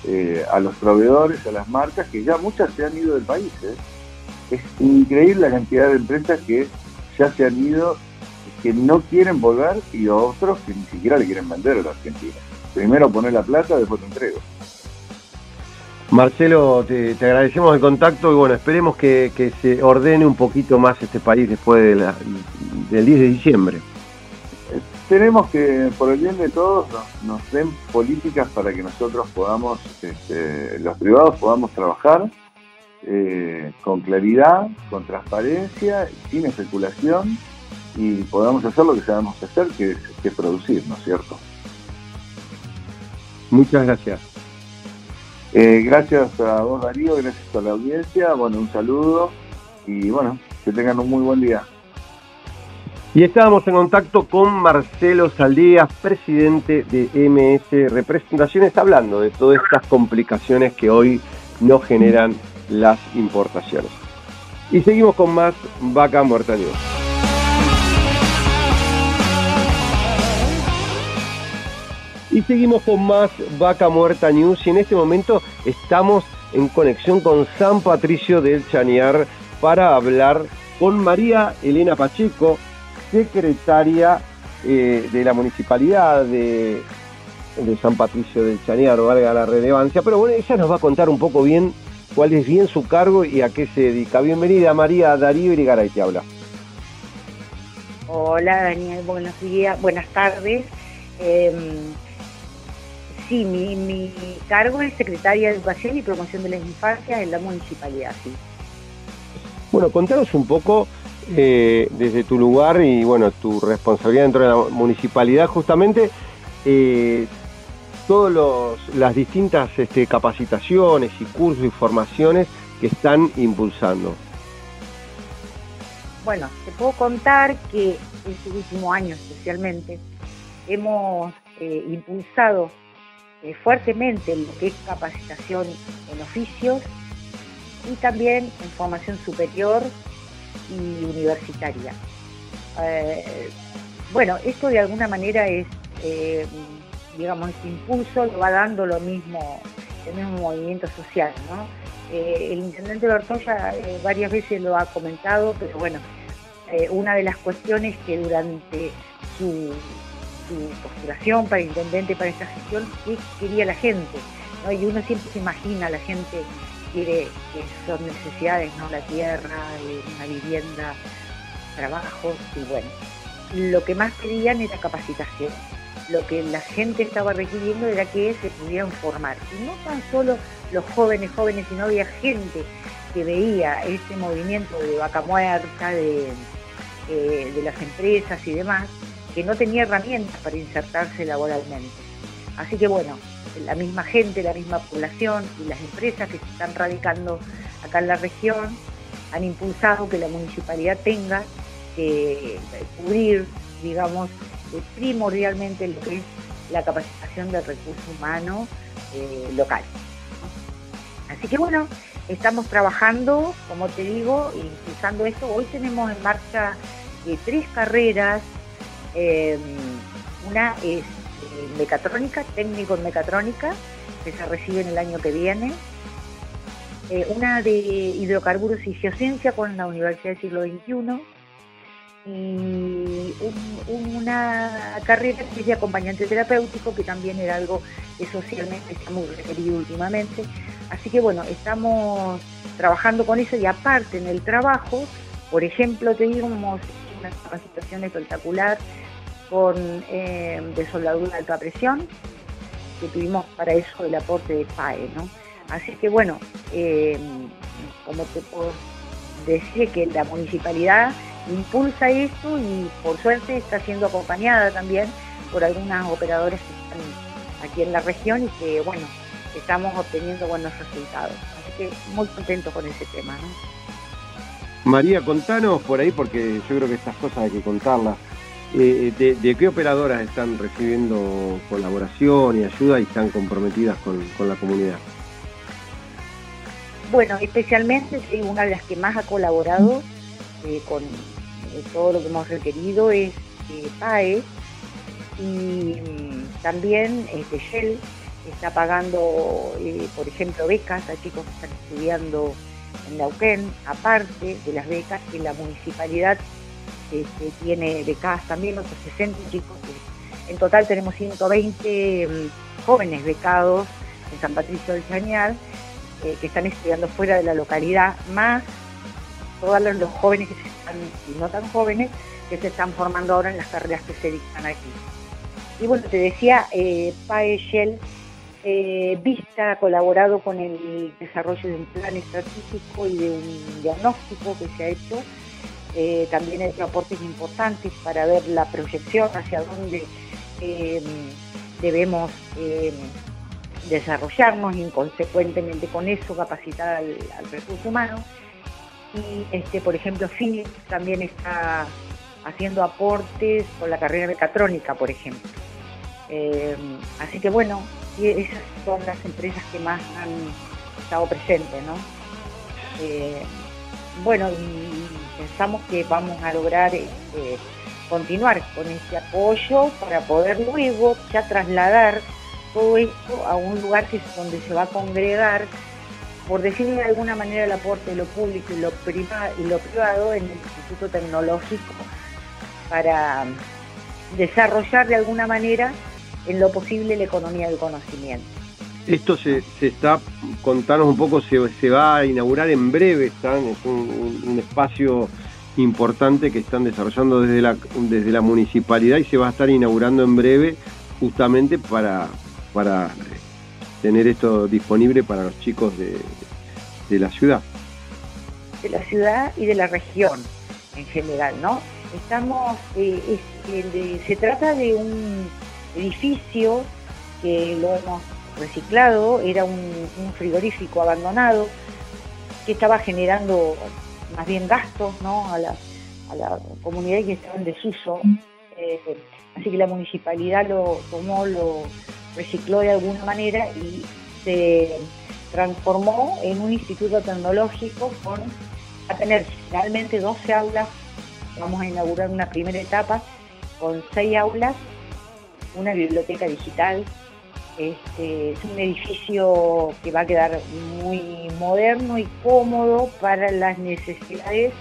eh, a los proveedores, a las marcas, que ya muchas se han ido del país. ¿eh? Es increíble la cantidad de empresas que ya se han ido, que no quieren volver y otros que ni siquiera le quieren vender a la Argentina. Primero poner la plata, después te entrego. Marcelo, te, agradecemos el contacto y bueno, esperemos que, se ordene un poquito más este país después del 10 de diciembre tenemos que, por el bien de todos, nos, den políticas para que nosotros podamos, este, los privados podamos trabajar eh, con claridad, con transparencia, sin especulación y podamos hacer lo que sabemos hacer, que es, producir, ¿no es cierto? Muchas gracias. Eh, gracias a vos Darío, gracias a la audiencia, bueno, un saludo y bueno, que tengan un muy buen día. Y estábamos en contacto con Marcelo Saldías, presidente de MS Representaciones, hablando de todas estas complicaciones que hoy nos generan las importaciones. Y seguimos con más Vaca Muerta News. Y seguimos con más Vaca Muerta News y en este momento estamos en conexión con San Patricio del Chañar para hablar con María Elena Pacheco, secretaria eh, de la municipalidad de, San Patricio del Chañar, valga la relevancia, pero bueno, ella nos va a contar un poco bien cuál es bien su cargo y a qué se dedica. Bienvenida María Darío Irigaray, te habla. Hola Daniel, buenos días, buenas tardes. Em, sí, mi, mi cargo es secretaria de Educación y Promoción de las Infancias en la municipalidad, sí. Bueno, contanos un poco eh, desde tu lugar y bueno, tu responsabilidad dentro de la municipalidad justamente, eh, todas las distintas este, capacitaciones y cursos y formaciones que están impulsando. Bueno, te puedo contar que este último año especialmente hemos eh, impulsado eh, fuertemente lo que es capacitación en oficios y también en formación superior y universitaria. Eh, bueno, esto de alguna manera es, eh, digamos, este impulso lo va dando lo mismo, el mismo movimiento social, ¿no? El intendente Bertoya varias veces lo ha comentado, pero bueno, una de las cuestiones que durante su, postulación para intendente, para esta gestión, es quería la gente. Y uno siempre se imagina la gente quiere, que son necesidades, ¿no? La tierra, eh, una vivienda, trabajos y bueno. Lo que más querían era capacitación. Lo que la gente estaba requiriendo era que se pudieran formar. Y no tan solo los jóvenes, jóvenes, sino había gente que veía este movimiento de vaca muerta, de, eh, de las empresas y demás, que no tenía herramientas para insertarse laboralmente. Así que bueno, la misma gente, la misma población y las empresas que se están radicando acá en la región han impulsado que la municipalidad tenga que cubrir, digamos, eh, primordialmente lo que es la capacitación del recurso humano eh, local. Así que bueno, estamos trabajando, como te digo, impulsando esto. Hoy tenemos en marcha eh, tres carreras. Una es mecatrónica, técnico en mecatrónica, que se recibe en el año que viene. Eh, una de hidrocarburos y geociencia con la Universidad del Siglo XXI. Y una carrera que es de acompañante terapéutico, que también era algo que socialmente está muy requerido últimamente. Así que bueno, estamos trabajando con eso y aparte en el trabajo, por ejemplo, tenemos una capacitación espectacular con eh, de alta presión, que tuvimos para eso el aporte de PAE, ¿no? Así que bueno, eh, como te puedo decir que la municipalidad impulsa esto y por suerte está siendo acompañada también por algunas operadoras que están aquí en la región y que, bueno, estamos obteniendo buenos resultados. Así que muy contento con ese tema. María, contanos por ahí, porque yo creo que estas cosas hay que contarlas. Eh, de, qué operadoras están recibiendo colaboración y ayuda y están comprometidas con, la comunidad? Bueno, especialmente una de las que más ha colaborado eh, con eh, todo lo que hemos requerido es PAE y mm, también este, Shell está pagando, por ejemplo, becas a chicos que están estudiando en Neuquén, aparte de las becas que la municipalidad este, tiene becadas también, otros 60 chicos. En total tenemos 120 mm, jóvenes becados en San Patricio del Chañar eh, que están estudiando fuera de la localidad, más todos los, jóvenes que se están, y no tan jóvenes, que se están formando ahora en las carreras que se dictan aquí. Y bueno, te decía, eh, PAE eh, Vista ha colaborado con el desarrollo de un plan estratégico y de un diagnóstico que se ha hecho. Eh, también ha hecho aportes importantes para ver la proyección hacia dónde eh, debemos eh, desarrollarnos y consecuentemente con eso capacitar al, recurso humano. Y este, por ejemplo, Philips también está haciendo aportes con la carrera mecatrónica, por ejemplo. así que bueno, y esas son las empresas que más han estado presentes, ¿no? Eh, bueno, pensamos que vamos a lograr este, continuar con este apoyo para poder luego ya trasladar todo esto a un lugar que es donde se va a congregar, por decirlo de alguna manera, el aporte de lo público y lo, y lo privado en el Instituto Tecnológico para desarrollar de alguna manera en lo posible la economía del conocimiento. Esto se, está, contanos un poco, se, se, va a inaugurar en breve, están, es un, espacio importante que están desarrollando desde la, desde la municipalidad y se va a estar inaugurando en breve justamente para, para tener esto disponible para los chicos de, de la ciudad. De la ciudad y de la región en general, ¿no? Estamos, eh, se trata de un edificio que lo hemos reciclado, era un, frigorífico abandonado que estaba generando más bien gastos ¿no? a, la, a la comunidad que estaba en desuso. Eh, así que la municipalidad lo tomó, lo recicló de alguna manera y se transformó en un instituto tecnológico con a tener finalmente 12 aulas. Vamos a inaugurar una primera etapa con 6 aulas una biblioteca digital. Este, es un edificio que va a quedar muy moderno y cómodo para las necesidades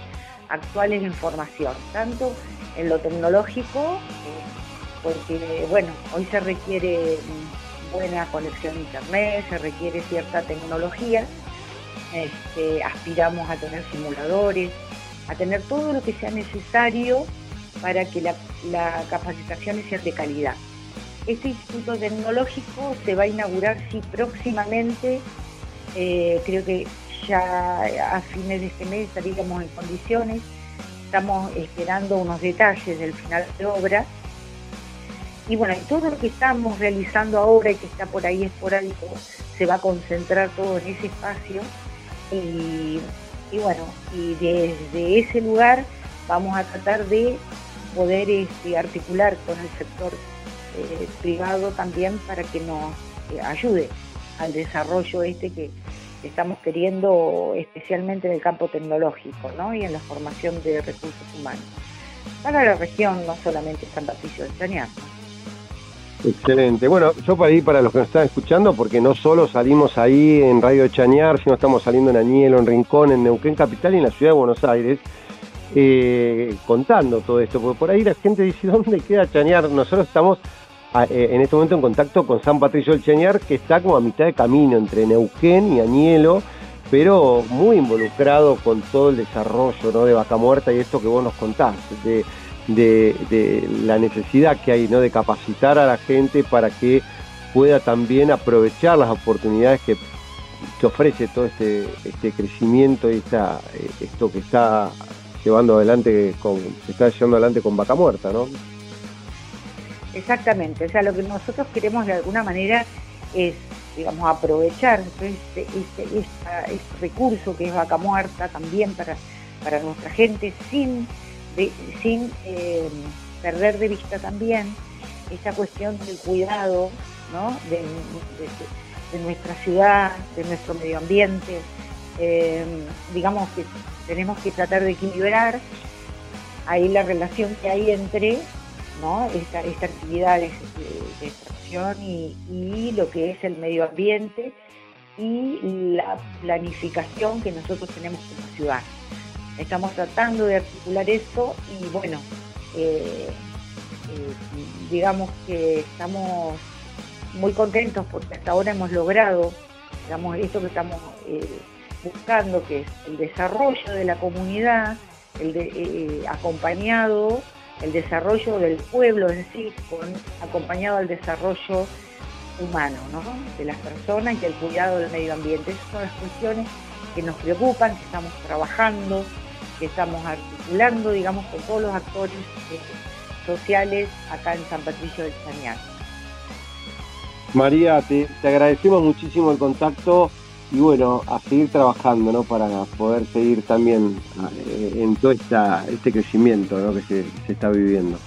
actuales de información, tanto en lo tecnológico, eh, porque bueno, hoy se requiere buena conexión a internet, se requiere cierta tecnología, este, aspiramos a tener simuladores, a tener todo lo que sea necesario para que la, la capacitación sea de calidad. Este instituto tecnológico se va a inaugurar, sí, próximamente, eh, creo que ya a fines de este mes estaríamos en condiciones, estamos esperando unos detalles del final de obra. Y bueno, todo lo que estamos realizando ahora y que está por ahí esporádico, se va a concentrar todo en ese espacio. Y, bueno, y desde ese lugar vamos a tratar de poder este, articular con el sector eh, privado también para que nos eh, ayude al desarrollo este que estamos queriendo especialmente en el campo tecnológico ¿no? y en la formación de recursos humanos para la región, no solamente San Patricio del Chañar. Excelente. Bueno, yo para ir para los que nos están escuchando, porque no solo salimos ahí en Radio Chañar, sino estamos saliendo en Añelo, en Rincón, en Neuquén Capital y en la ciudad de Buenos Aires, eh, contando todo esto, porque por ahí la gente dice, ¿dónde queda Chañar? Nosotros estamos en este momento en contacto con San Patricio del Cheñar, que está como a mitad de camino entre Neuquén y Añelo, pero muy involucrado con todo el desarrollo ¿no? de Vaca Muerta y esto que vos nos contás, de, la necesidad que hay ¿no? de capacitar a la gente para que pueda también aprovechar las oportunidades que, ofrece todo este, este crecimiento y esta, eh, esto que está llevando adelante con, se está llevando adelante con Vaca Muerta, ¿no? Exactamente, o sea, lo que nosotros queremos de alguna manera es, digamos, aprovechar este, este, este recurso que es vaca muerta también para, para nuestra gente sin, sin eh, perder de vista también esa cuestión del cuidado ¿no? de, nuestra ciudad, de nuestro medio ambiente. Eh, digamos que tenemos que tratar de equilibrar ahí la relación que hay entre ¿no? esta, actividad de, extracción y, lo que es el medio ambiente y la planificación que nosotros tenemos como ciudad. Estamos tratando de articular esto y bueno, eh, eh, digamos que estamos muy contentos porque hasta ahora hemos logrado, digamos, esto que estamos eh, buscando, que es el desarrollo de la comunidad, el de, acompañado el desarrollo del pueblo en sí, acompañado al desarrollo humano, ¿no? de las personas y el cuidado del medio ambiente. Esas son las cuestiones que nos preocupan, que estamos trabajando, que estamos articulando, digamos, con todos los actores eh, sociales acá en San Patricio del Chañar. María, te, te agradecemos muchísimo el contacto y bueno, a seguir trabajando, ¿no? Para poder seguir también eh, en todo esta, este crecimiento ¿no? que se, está viviendo.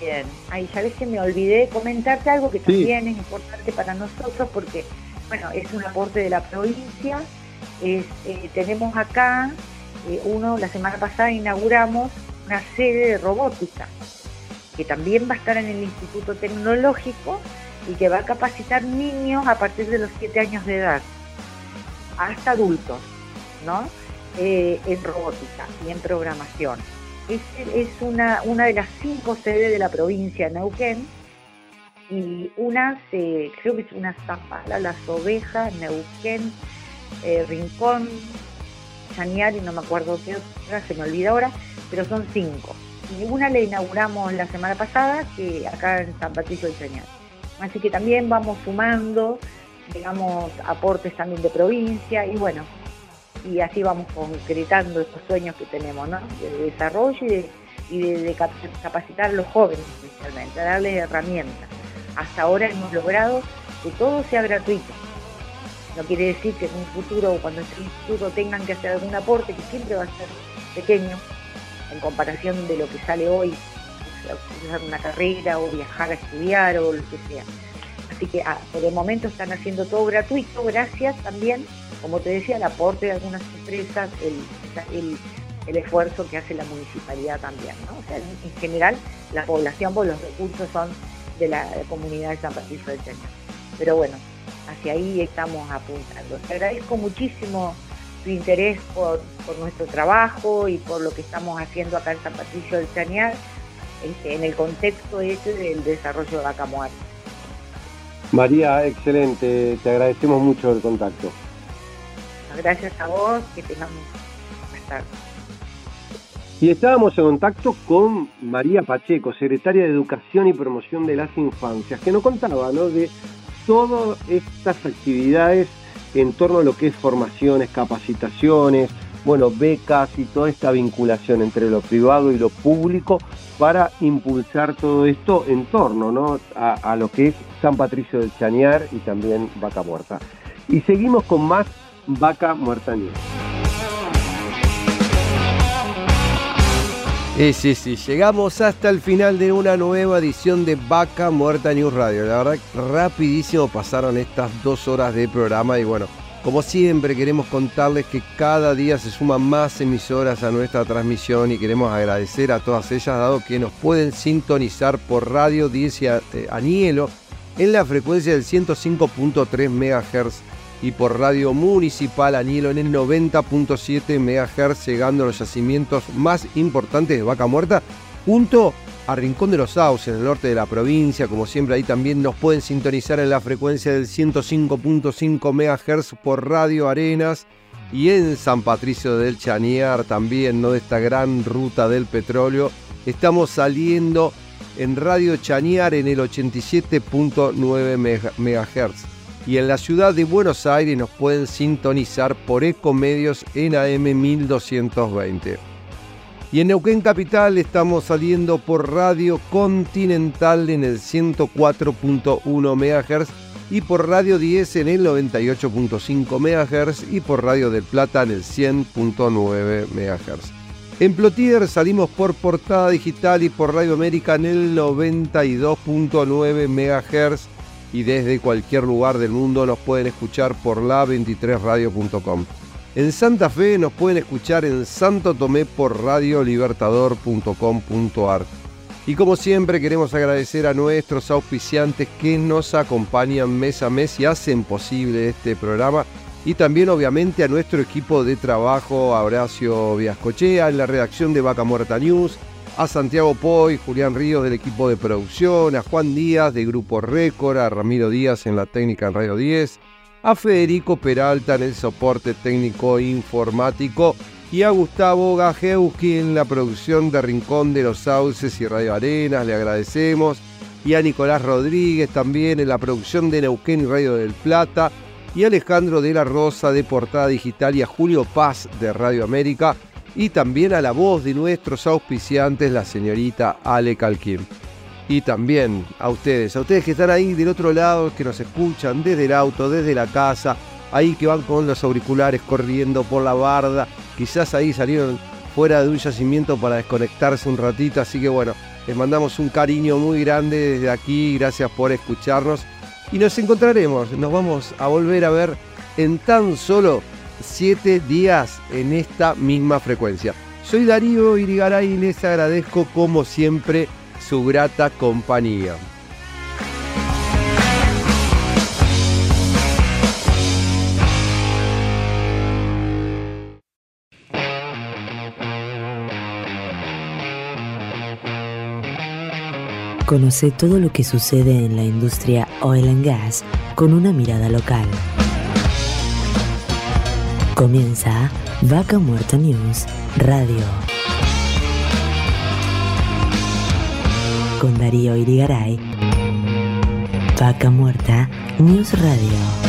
Bien, ahí sabes que me olvidé comentarte algo que también es importante para nosotros porque, bueno, es un aporte de la provincia. Eh, tenemos acá, eh, uno, la semana pasada inauguramos una sede de robótica que también va a estar en el Instituto Tecnológico y que va a capacitar niños a partir de los 7 años de edad hasta adultos, ¿no? Eh, en robótica y en programación. Es, es una, una de las cinco sedes de la provincia de Neuquén y una, se, creo que es una Zapala, Las Ovejas, Neuquén, eh, Rincón, Chañar y no me acuerdo qué otra, se me olvida ahora, pero son cinco. Y una la inauguramos la semana pasada, que acá en San Patricio de Chañar. Así que también vamos sumando digamos, aportes también de provincia y bueno, y así vamos concretando estos sueños que tenemos, ¿no? De desarrollo y de, capacitar a los jóvenes especialmente, darles herramientas. Hasta ahora hemos logrado que todo sea gratuito. No quiere decir que en un futuro, cuando este instituto tengan que hacer algún aporte, que siempre va a ser pequeño en comparación de lo que sale hoy, hacer una carrera o viajar a estudiar o lo que sea. Así que ah, por el momento están haciendo todo gratuito, gracias también, como te decía, al aporte de algunas empresas, el, esfuerzo que hace la municipalidad también. ¿no? O sea, en, general, la población, pues los recursos son de la, comunidad de San Patricio del Chañar. Pero bueno, hacia ahí estamos apuntando. Te agradezco muchísimo tu interés por, nuestro trabajo y por lo que estamos haciendo acá en San Patricio del Chañar, este, en el contexto ese del desarrollo de Vaca Muerta. María, excelente, te agradecemos mucho el contacto. Gracias a vos, que tengamos buenas tardes. Y estábamos en contacto con María Pacheco, secretaria de Educación y Promoción de las Infancias, que nos contaba ¿no? de todas estas actividades en torno a lo que es formaciones, capacitaciones, bueno, becas y toda esta vinculación entre lo privado y lo público para impulsar todo esto en torno ¿no? a lo que es San Patricio del Chañar y también Vaca Muerta. Y seguimos con más Vaca Muerta News. Sí, sí, sí, llegamos hasta el final de una nueva edición de Vaca Muerta News Radio. La verdad, rapidísimo pasaron estas dos horas de programa y bueno, como siempre queremos contarles que cada día se suman más emisoras a nuestra transmisión y queremos agradecer a todas ellas dado que nos pueden sintonizar por Radio 10 eh, Anielo en la frecuencia del 105.3 MHz y por Radio Municipal Anilo en el 90.7 MHz, llegando a los yacimientos más importantes de Vaca Muerta, junto Rincón de los Sauces, en el norte de la provincia. Como siempre, ahí también nos pueden sintonizar en la frecuencia del 105.5 MHz por Radio Arenas y en San Patricio del Chaniar también, ¿no? de esta gran ruta del petróleo. Estamos saliendo en Radio Chañar en el 87.9 MHz. Y en la ciudad de Buenos Aires nos pueden sintonizar por Ecomedios en AM 1220. Y en Neuquén Capital estamos saliendo por Radio Continental en el 104.1 MHz y por Radio 10 en el 98.5 MHz y por Radio del Plata en el 100.9 MHz. En Plotier salimos por Portada Digital y por Radio América en el 92.9 MHz y desde cualquier lugar del mundo nos pueden escuchar por la23radio.com. En Santa Fe nos pueden escuchar en Santo Tomé por radiolibertador.com.ar. Y como siempre queremos agradecer a nuestros auspiciantes que nos acompañan mes a mes y hacen posible este programa. Y también obviamente a nuestro equipo de trabajo, a Horacio Viascochea en la redacción de Vaca Muerta News, a Santiago Poy, Julián Ríos del equipo de producción, a Juan Díaz de Grupo Récord, a Ramiro Díaz en la técnica en Radio 10, a Federico Peralta en el soporte técnico informático y a Gustavo Gajewski en la producción de Rincón de los Sauces y Radio Arenas, le agradecemos, y a Nicolás Rodríguez también en la producción de Neuquén y Radio del Plata, y a Alejandro de la Rosa de Portada Digital y a Julio Paz de Radio América, y también a la voz de nuestros auspiciantes, la señorita Ale Calquín y también a ustedes, a ustedes que están ahí del otro lado, que nos escuchan desde el auto, desde la casa, ahí que van con los auriculares corriendo por la barda, quizás ahí salieron fuera de un yacimiento para desconectarse un ratito, así que bueno, les mandamos un cariño muy grande desde aquí, gracias por escucharnos y nos encontraremos, nos vamos a volver a ver en tan solo siete días en esta misma frecuencia. Soy Darío Irigaray les agradezco como siempre su grata compañía. Conoce todo lo que sucede en la industria oil and gas con una mirada local. Comienza Vaca Muerta News Radio. Con Darío Irigaray. Vaca Muerta News Radio.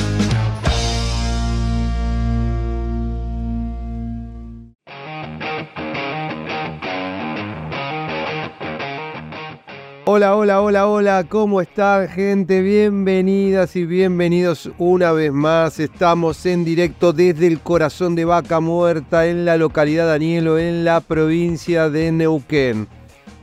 Hola, hola, hola, hola, ¿cómo están gente? Bienvenidas y bienvenidos una vez más. Estamos en directo desde el corazón de Vaca Muerta en la localidad de Danielo, en la provincia de Neuquén.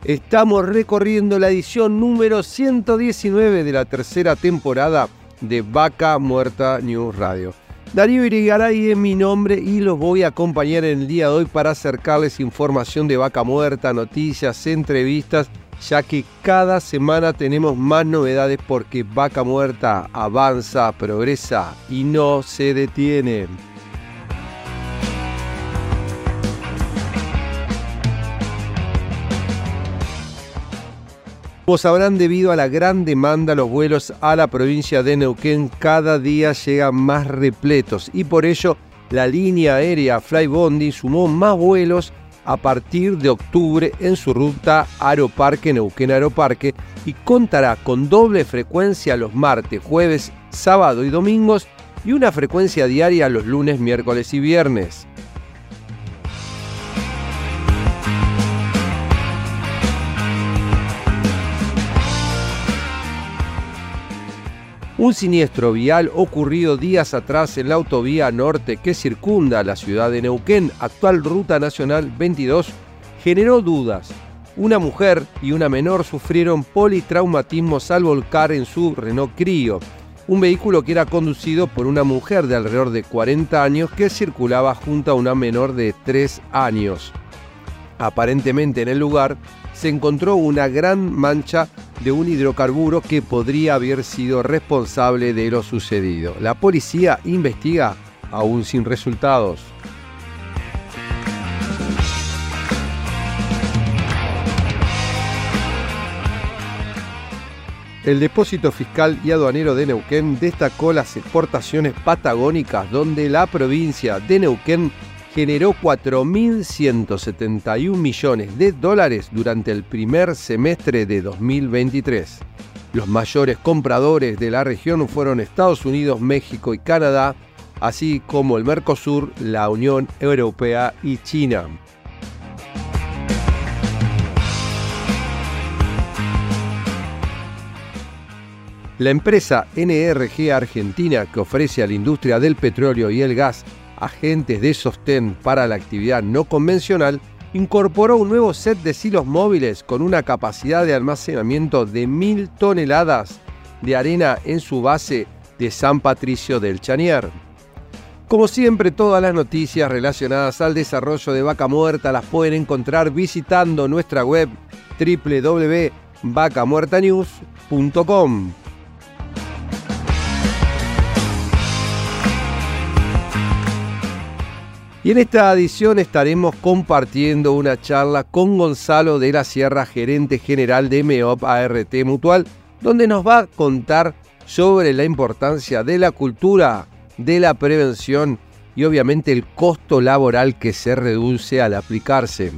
Estamos recorriendo la edición número 119 de la tercera temporada de Vaca Muerta News Radio. Darío Irigaray es mi nombre y los voy a acompañar en el día de hoy para acercarles información de Vaca Muerta, noticias, entrevistas, ya que cada semana tenemos más novedades porque Vaca Muerta avanza, progresa y no se detiene. Como sabrán, debido a la gran demanda, los vuelos a la provincia de Neuquén cada día llegan más repletos y por ello la línea aérea Flybondi sumó más vuelos a partir de octubre en su ruta Aeroparque Neuquén Aeroparque y contará con doble frecuencia los martes, jueves, sábado y domingos y una frecuencia diaria los lunes, miércoles y viernes. Un siniestro vial ocurrido días atrás en la autovía norte que circunda la ciudad de Neuquén, actual Ruta Nacional 22, generó dudas. Una mujer y una menor sufrieron politraumatismos al volcar en su Renault Clio, un vehículo que era conducido por una mujer de alrededor de 40 años que circulaba junto a una menor de 3 años. Aparentemente en el lugar se encontró una gran mancha de un hidrocarburo que podría haber sido responsable de lo sucedido. La policía investiga aún sin resultados. El depósito fiscal y aduanero de Neuquén destacó las exportaciones patagónicas donde la provincia de Neuquén generó 4.171 millones de dólares durante el primer semestre de 2023. Los mayores compradores de la región fueron Estados Unidos, México y Canadá, así como el Mercosur, la Unión Europea y China. La empresa NRG Argentina, que ofrece a la industria del petróleo y el gas agentes de sostén para la actividad no convencional, incorporó un nuevo set de silos móviles con una capacidad de almacenamiento de mil toneladas de arena en su base de San Patricio del Chanier. Como siempre, todas las noticias relacionadas al desarrollo de Vaca Muerta las pueden encontrar visitando nuestra web www.vacamuertanews.com. Y en esta edición estaremos compartiendo una charla con Gonzalo de la Sierra, gerente general de MEOP ART Mutual, donde nos va a contar sobre la importancia de la cultura, de la prevención y obviamente el costo laboral que se reduce al aplicarse.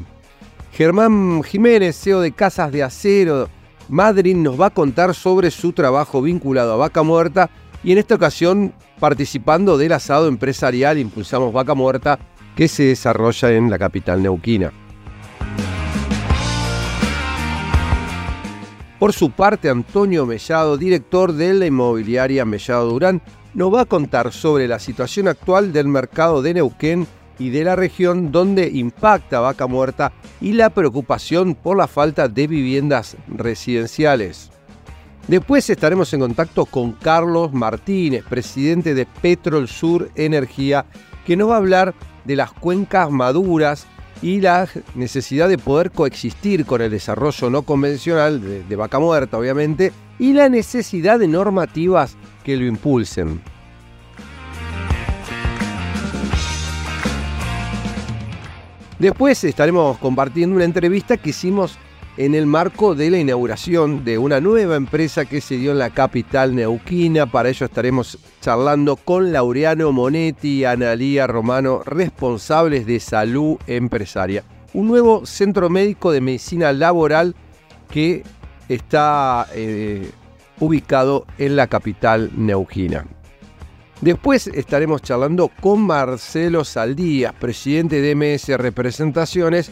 Germán Jiménez, CEO de Casas de Acero Madrid, nos va a contar sobre su trabajo vinculado a Vaca Muerta y en esta ocasión participando del asado empresarial Impulsamos Vaca Muerta que se desarrolla en la capital neuquina. Por su parte, Antonio Mellado, director de la inmobiliaria Mellado Durán, nos va a contar sobre la situación actual del mercado de Neuquén y de la región donde impacta Vaca Muerta y la preocupación por la falta de viviendas residenciales. Después estaremos en contacto con Carlos Martínez, presidente de Petrol Sur Energía, que nos va a hablar de las cuencas maduras y la necesidad de poder coexistir con el desarrollo no convencional de, vaca muerta, obviamente, y la necesidad de normativas que lo impulsen. Después estaremos compartiendo una entrevista que hicimos en el marco de la inauguración de una nueva empresa que se dio en la capital neuquina. Para ello estaremos charlando con Laureano Monetti y Analía Romano, responsables de salud empresaria. Un nuevo centro médico de medicina laboral que está eh, ubicado en la capital neuquina. Después estaremos charlando con Marcelo Saldías, presidente de MS Representaciones,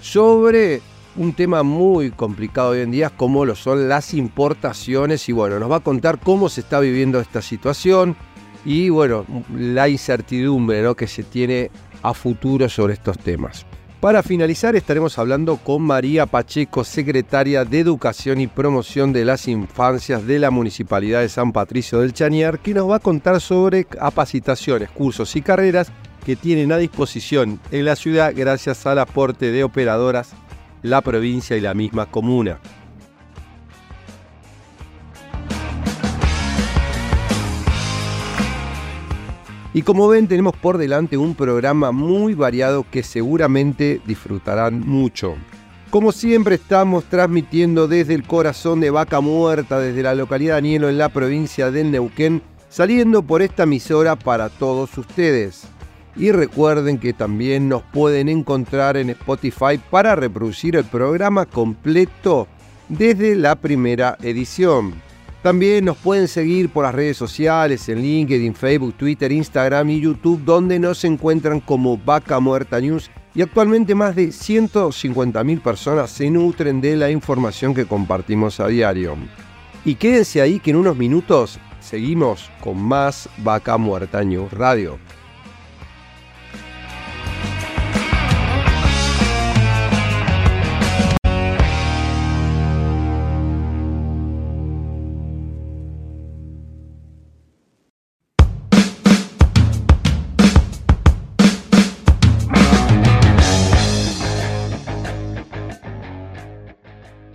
sobre un tema muy complicado hoy en día como lo son las importaciones y bueno, nos va a contar cómo se está viviendo esta situación y bueno, la incertidumbre ¿no? que se tiene a futuro sobre estos temas. Para finalizar estaremos hablando con María Pacheco, secretaria de Educación y Promoción de las Infancias de la Municipalidad de San Patricio del Chañar, que nos va a contar sobre capacitaciones, cursos y carreras que tienen a disposición en la ciudad gracias al aporte de operadoras la provincia y la misma comuna. Y como ven, tenemos por delante un programa muy variado que seguramente disfrutarán mucho. Como siempre estamos transmitiendo desde el corazón de Vaca Muerta, desde la localidad de Anielo en la provincia del Neuquén, saliendo por esta emisora para todos ustedes. Y recuerden que también nos pueden encontrar en Spotify para reproducir el programa completo desde la primera edición. También nos pueden seguir por las redes sociales, en LinkedIn, Facebook, Twitter, Instagram y YouTube, donde nos encuentran como Vaca Muerta News. Y actualmente más de 150.000 personas se nutren de la información que compartimos a diario. Y quédense ahí que en unos minutos seguimos con más Vaca Muerta News Radio.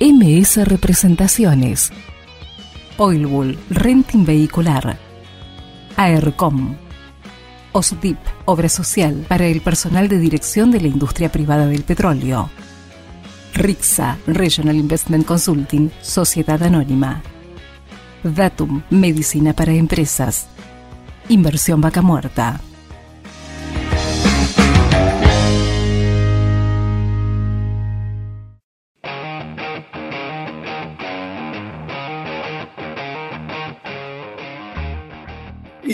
MS Representaciones. Oilbull Renting Vehicular. AERCOM. OSDIP, Obra Social para el personal de dirección de la industria privada del petróleo. RIXA, Regional Investment Consulting, Sociedad Anónima. Datum, medicina para empresas. Inversión vaca muerta.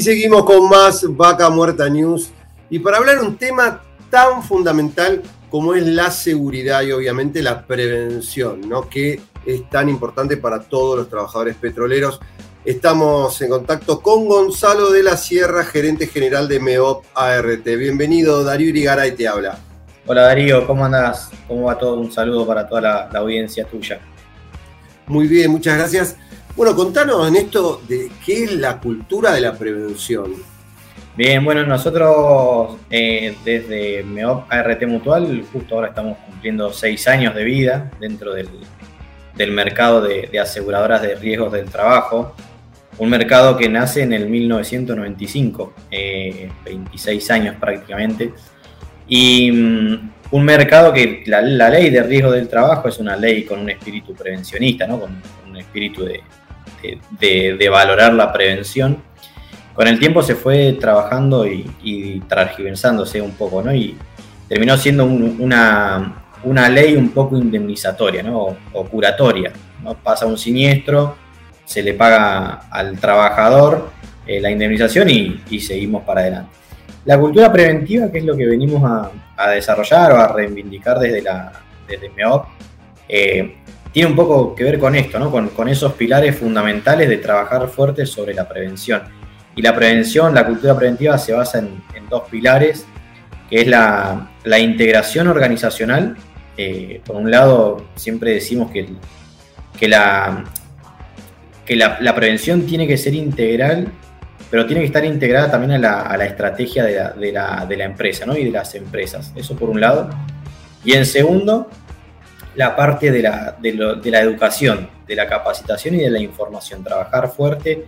Y seguimos con más Vaca Muerta News. Y para hablar un tema tan fundamental como es la seguridad y obviamente la prevención, ¿no? que es tan importante para todos los trabajadores petroleros. Estamos en contacto con Gonzalo de la Sierra, gerente general de MEOP ART. Bienvenido, Darío Irigaray te habla. Hola Darío, ¿cómo andas? ¿Cómo va todo? Un saludo para toda la, la audiencia tuya. Muy bien, muchas gracias. Bueno, contanos en esto de qué es la cultura de la prevención. Bien, bueno, nosotros eh, desde MEOP ART Mutual, justo ahora estamos cumpliendo seis años de vida dentro del, del mercado de, aseguradoras de riesgos del trabajo. Un mercado que nace en el 1995, eh, 26 años prácticamente. Y um, un mercado que la, ley de riesgo del trabajo es una ley con un espíritu prevencionista, ¿no? con un espíritu de, de, de, valorar la prevención. Con el tiempo se fue trabajando y, y un poco, ¿no? Y terminó siendo un, una, una, ley un poco indemnizatoria, ¿no? O, o curatoria. ¿no? Pasa un siniestro, se le paga al trabajador eh, la indemnización y, seguimos para adelante. La cultura preventiva, que es lo que venimos a, a desarrollar o a reivindicar desde, la, desde MEOP, eh, tiene un poco que ver con esto, ¿no? con, esos pilares fundamentales de trabajar fuerte sobre la prevención. Y la prevención, la cultura preventiva se basa en, en dos pilares, que es la, integración organizacional. Eh, por un lado, siempre decimos que, que, la, que la, prevención tiene que ser integral, pero tiene que estar integrada también a la, a estrategia de de la empresa ¿no? y de las empresas. Eso por un lado. Y en segundo, la parte de la, de, la, educación, de la capacitación y de la información. Trabajar fuerte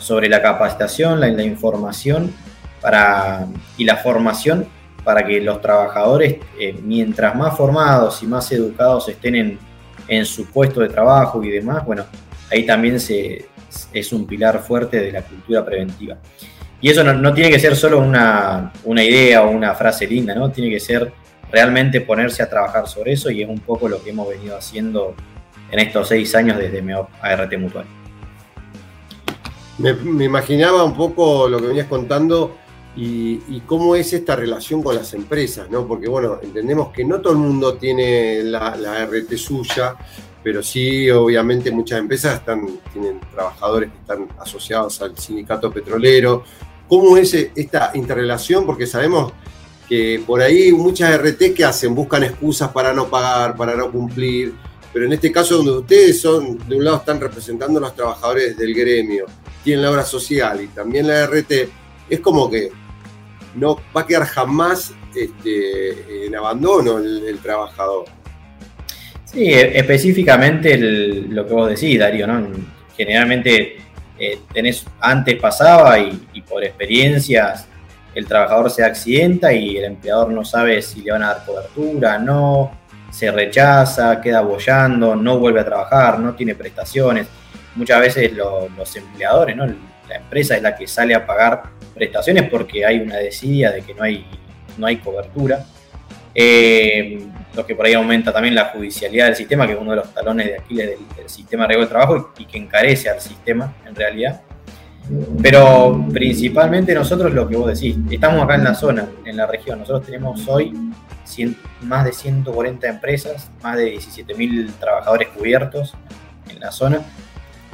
sobre la capacitación, la, la información para, y la formación para que los trabajadores, eh, mientras más formados y más educados estén en, en, su puesto de trabajo y demás, bueno, ahí también se, es un pilar fuerte de la cultura preventiva. Y eso no, no tiene que ser solo una, una idea o una frase linda, ¿no? Tiene que ser realmente ponerse a trabajar sobre eso y es un poco lo que hemos venido haciendo en estos seis años desde MEOP ART Mutual. Me, imaginaba un poco lo que venías contando y, cómo es esta relación con las empresas, ¿no? Porque, bueno, entendemos que no todo el mundo tiene la, la suya, pero sí, obviamente, muchas empresas están, tienen trabajadores que están asociados al sindicato petrolero. ¿Cómo es esta interrelación? Porque sabemos que por ahí muchas RT que hacen, buscan excusas para no pagar, para no cumplir, pero en este caso donde ustedes son, de un lado están representando a los trabajadores del gremio, tienen la obra social y también la RT, es como que no va a quedar jamás este, en abandono el, trabajador. Sí, específicamente el, lo que vos decís, Darío, ¿no? Generalmente eh, tenés, antes pasaba y por experiencias el trabajador se accidenta y el empleador no sabe si le van a dar cobertura, no, se rechaza, queda bollando, no vuelve a trabajar, no tiene prestaciones. Muchas veces lo, los empleadores, la empresa es la que sale a pagar prestaciones porque hay una desidia de que no hay, no hay cobertura. Eh, lo que por ahí aumenta también la judicialidad del sistema, que es uno de los talones de Aquiles del, del sistema de riesgo de trabajo y, y que encarece al sistema en realidad. Pero principalmente nosotros lo que vos decís, estamos acá en la zona, en la región. Nosotros tenemos hoy 100, más de 140 empresas, más de 17.000 trabajadores cubiertos en la zona.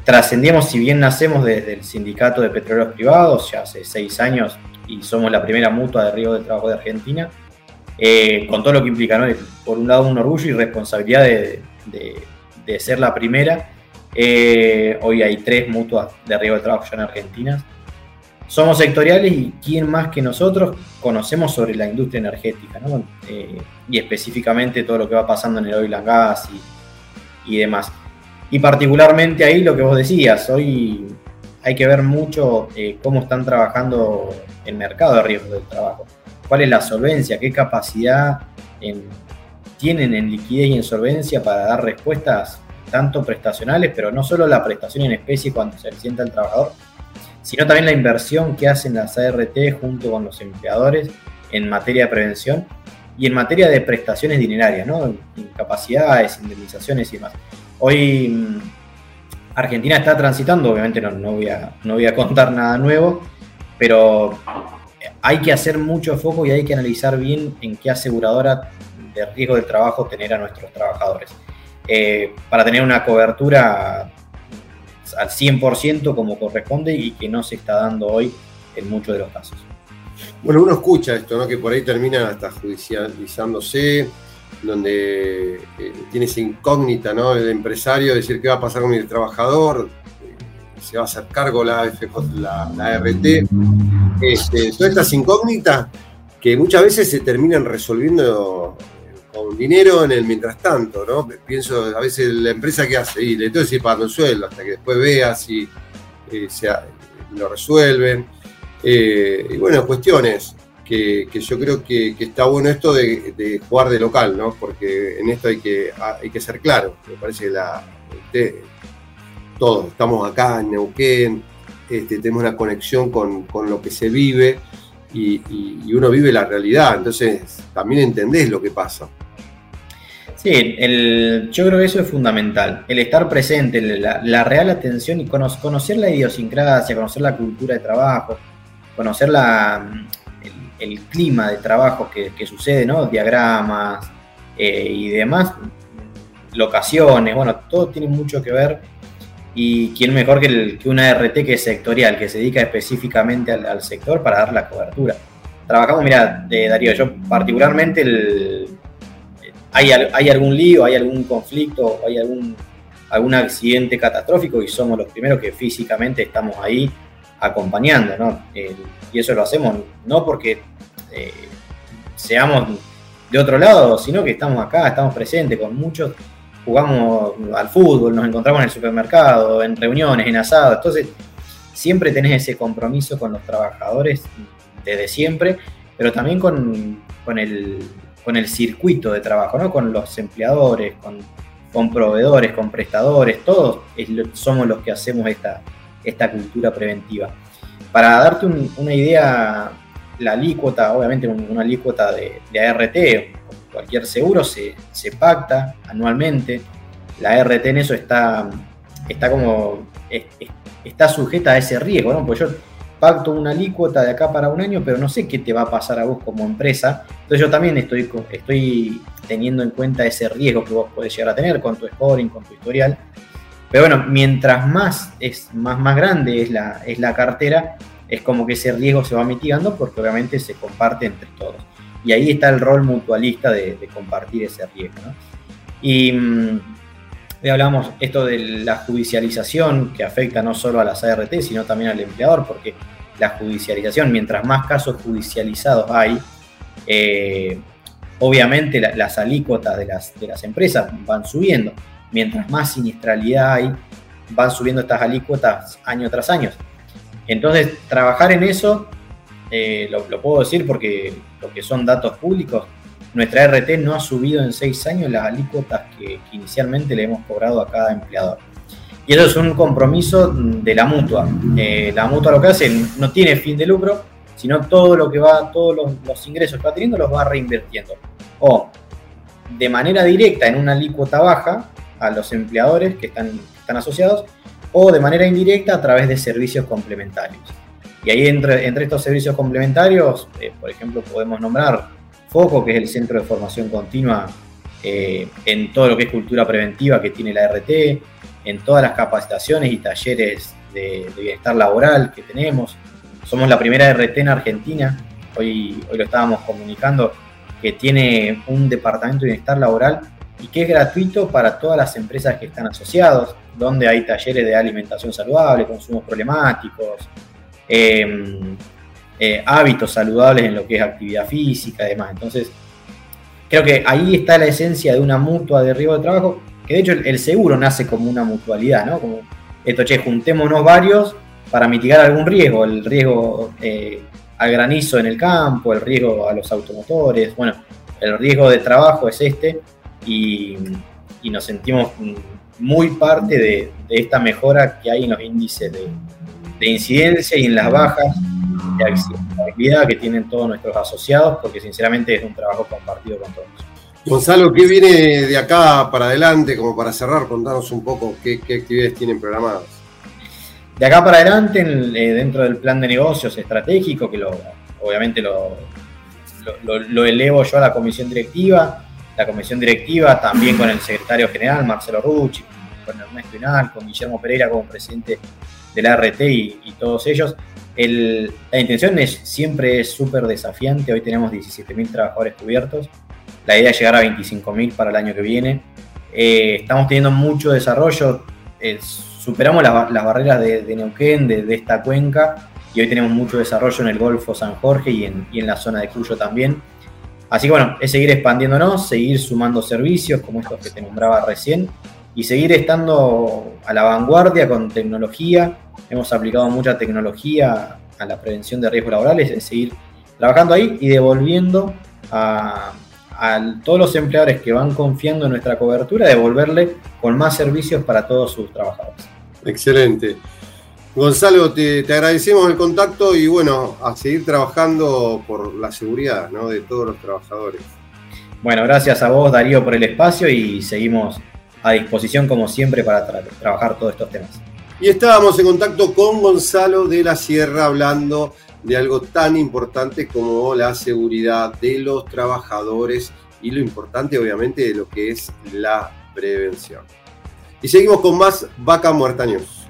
Trascendimos, si bien nacemos desde el sindicato de petroleros privados, ya hace seis años, y somos la primera mutua de riesgo de trabajo de Argentina, eh, con todo lo que implica, ¿no? por un lado un orgullo y responsabilidad de, de, de ser la primera, eh, hoy hay tres mutuas de riesgo de trabajo ya en Argentina. Somos sectoriales y quién más que nosotros conocemos sobre la industria energética, eh, y específicamente todo lo que va pasando en el oil and gas y, demás. Y particularmente ahí lo que vos decías, hoy hay que ver mucho eh, cómo están trabajando el mercado de riesgo del trabajo. ¿Cuál es la solvencia? ¿Qué capacidad en, tienen en liquidez y en solvencia para dar respuestas tanto prestacionales, pero no solo la prestación en especie cuando se sienta el trabajador, sino también la inversión que hacen las ART junto con los empleadores en materia de prevención y en materia de prestaciones dinerarias, ¿no? incapacidades, indemnizaciones y demás. Hoy mm, Argentina está transitando, obviamente no, no, voy a, no voy a contar nada nuevo, pero hay que hacer mucho foco y hay que analizar bien en qué aseguradora de riesgo de trabajo tener a nuestros trabajadores. Eh, para tener una cobertura al 100% como corresponde y que no se está dando hoy en muchos de los casos. Bueno, uno escucha esto, ¿no? Que por ahí termina hasta judicializándose, donde eh, tiene esa incógnita, ¿no? El empresario, decir qué va a pasar con el trabajador, eh, se va a hacer cargo la, la, la RT. Este, todas estas incógnitas que muchas veces se terminan resolviendo con dinero en el mientras tanto, ¿no? Pienso, a veces la empresa que hace, y le tengo que pagar el sueldo hasta que después vea si eh, lo resuelven. Eh, y bueno, cuestiones que, yo creo que, está bueno esto de, jugar de local, ¿no? Porque en esto hay que, hay que ser claro. Me parece que la, todos estamos acá en Neuquén, este, tenemos una conexión con, lo que se vive y, uno vive la realidad, entonces también entendés lo que pasa. Sí, el, yo creo que eso es fundamental, el estar presente, la, real atención y conocer la idiosincrasia, conocer la cultura de trabajo, conocer la, el, clima de trabajo que, sucede, ¿no? Diagramas eh, y demás, locaciones, bueno, todo tiene mucho que ver y quién mejor que, el, que una RT que es sectorial, que se dedica específicamente al, sector para dar la cobertura. Trabajamos, mira, de Darío, yo particularmente el, hay, hay algún lío, hay algún conflicto, hay algún, algún accidente catastrófico y somos los primeros que físicamente estamos ahí acompañando, ¿no? y eso lo hacemos no porque eh, seamos de otro lado, sino que estamos acá, estamos presentes con muchos, jugamos al fútbol, nos encontramos en el supermercado, en reuniones, en asados, entonces siempre tenés ese compromiso con los trabajadores desde siempre, pero también con, con el con el circuito de trabajo, ¿no? con los empleadores, con, con proveedores, con prestadores, todos somos los que hacemos esta, esta cultura preventiva. Para darte una idea, la alícuota, obviamente una alícuota de, de ART, cualquier seguro se, pacta anualmente. La ART en eso está, está como está sujeta a ese riesgo, ¿no? Pues yo pacto una alícuota de acá para un año, pero no sé qué te va a pasar a vos como empresa. Entonces yo también estoy, estoy teniendo en cuenta ese riesgo que vos podés llegar a tener con tu scoring, con tu historial. Pero bueno, mientras más, es, más, más grande es la, es la cartera, es como que ese riesgo se va mitigando porque obviamente se comparte entre todos. Y ahí está el rol mutualista de, compartir ese riesgo. Y mm, hablamos esto de la judicialización que afecta no solo a las ART, sino también al empleador, porque la judicialización, mientras más casos judicializados hay, eh, obviamente las alícuotas de las, de las empresas van subiendo. Mientras más siniestralidad hay, van subiendo estas alícuotas año tras año. Entonces, trabajar en eso, eh, lo, puedo decir porque lo que son datos públicos, nuestra RT no ha subido en seis años las alícuotas que, inicialmente le hemos cobrado a cada empleador. Y eso es un compromiso de la mutua. Eh, la mutua lo que hace no tiene fin de lucro, sino todo lo que va, todos los, ingresos que va teniendo los va reinvirtiendo. O de manera directa en una alícuota baja a los empleadores que están, están asociados, o de manera indirecta a través de servicios complementarios. Y ahí entre, entre estos servicios complementarios, eh, por ejemplo, podemos nombrar Foco, que es el centro de formación continua eh, en todo lo que es cultura preventiva que tiene la RT, en todas las capacitaciones y talleres de, bienestar laboral que tenemos. Somos la primera RT en Argentina, hoy, hoy lo estábamos comunicando, que tiene un departamento de bienestar laboral y que es gratuito para todas las empresas que están asociados, donde hay talleres de alimentación saludable, consumos problemáticos, eh, eh, hábitos saludables en lo que es actividad física y demás. Entonces, creo que ahí está la esencia de una mutua de riesgo de trabajo, que de hecho el, seguro nace como una mutualidad, ¿no? Como esto, che, juntémonos varios para mitigar algún riesgo, el riesgo eh, al granizo en el campo, el riesgo a los automotores, bueno, el riesgo de trabajo es este y, nos sentimos muy parte de, esta mejora que hay en los índices de, incidencia y en las bajas de actividad que tienen todos nuestros asociados, porque sinceramente es un trabajo compartido con todos. Gonzalo, ¿qué viene de acá para adelante, como para cerrar? Contanos un poco qué, actividades tienen programadas. De acá para adelante, eh, dentro del plan de negocios estratégico, que lo, obviamente lo, lo, elevo yo a la comisión directiva, la comisión directiva también con el secretario general, Marcelo Rucci, con Ernesto Inal, con Guillermo Pereira como presidente de la RT y, todos ellos. la intención es, siempre es súper desafiante, hoy tenemos 17.000 trabajadores cubiertos, la idea es llegar a 25.000 para el año que viene. Eh, estamos teniendo mucho desarrollo, eh, superamos las, barreras de, Neuquén, de, esta cuenca, y hoy tenemos mucho desarrollo en el Golfo San Jorge y en, y en la zona de Cuyo también. Así que bueno, es seguir expandiéndonos, seguir sumando servicios como estos que te nombraba recién y seguir estando a la vanguardia con tecnología. Hemos aplicado mucha tecnología a la prevención de riesgos laborales, es seguir trabajando ahí y devolviendo a, todos los empleadores que van confiando en nuestra cobertura, devolverle con más servicios para todos sus trabajadores. Excelente. Gonzalo, te, agradecemos el contacto y bueno, a seguir trabajando por la seguridad de todos los trabajadores. Bueno, gracias a vos Darío por el espacio y seguimos a disposición como siempre para trabajar todos estos temas. Y estábamos en contacto con Gonzalo de la Sierra hablando de algo tan importante como la seguridad de los trabajadores y lo importante obviamente de lo que es la prevención. Y seguimos con más Vaca Muerta News.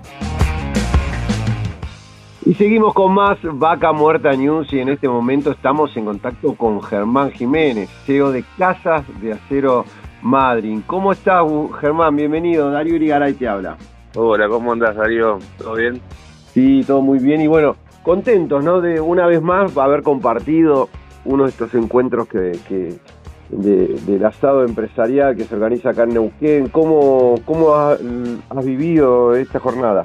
Y seguimos con más Vaca Muerta News y en este momento estamos en contacto con Germán Jiménez, CEO de Casas de Acero Madrid. ¿Cómo estás, Germán? Bienvenido. Darío Irigaray te habla. Hola, ¿cómo andas, Darío? ¿Todo bien? Sí, todo muy bien. Y bueno, contentos, ¿no? De una vez más haber compartido uno de estos encuentros que, del asado empresarial que se organiza acá en Neuquén. ¿Cómo, cómo has vivido esta jornada?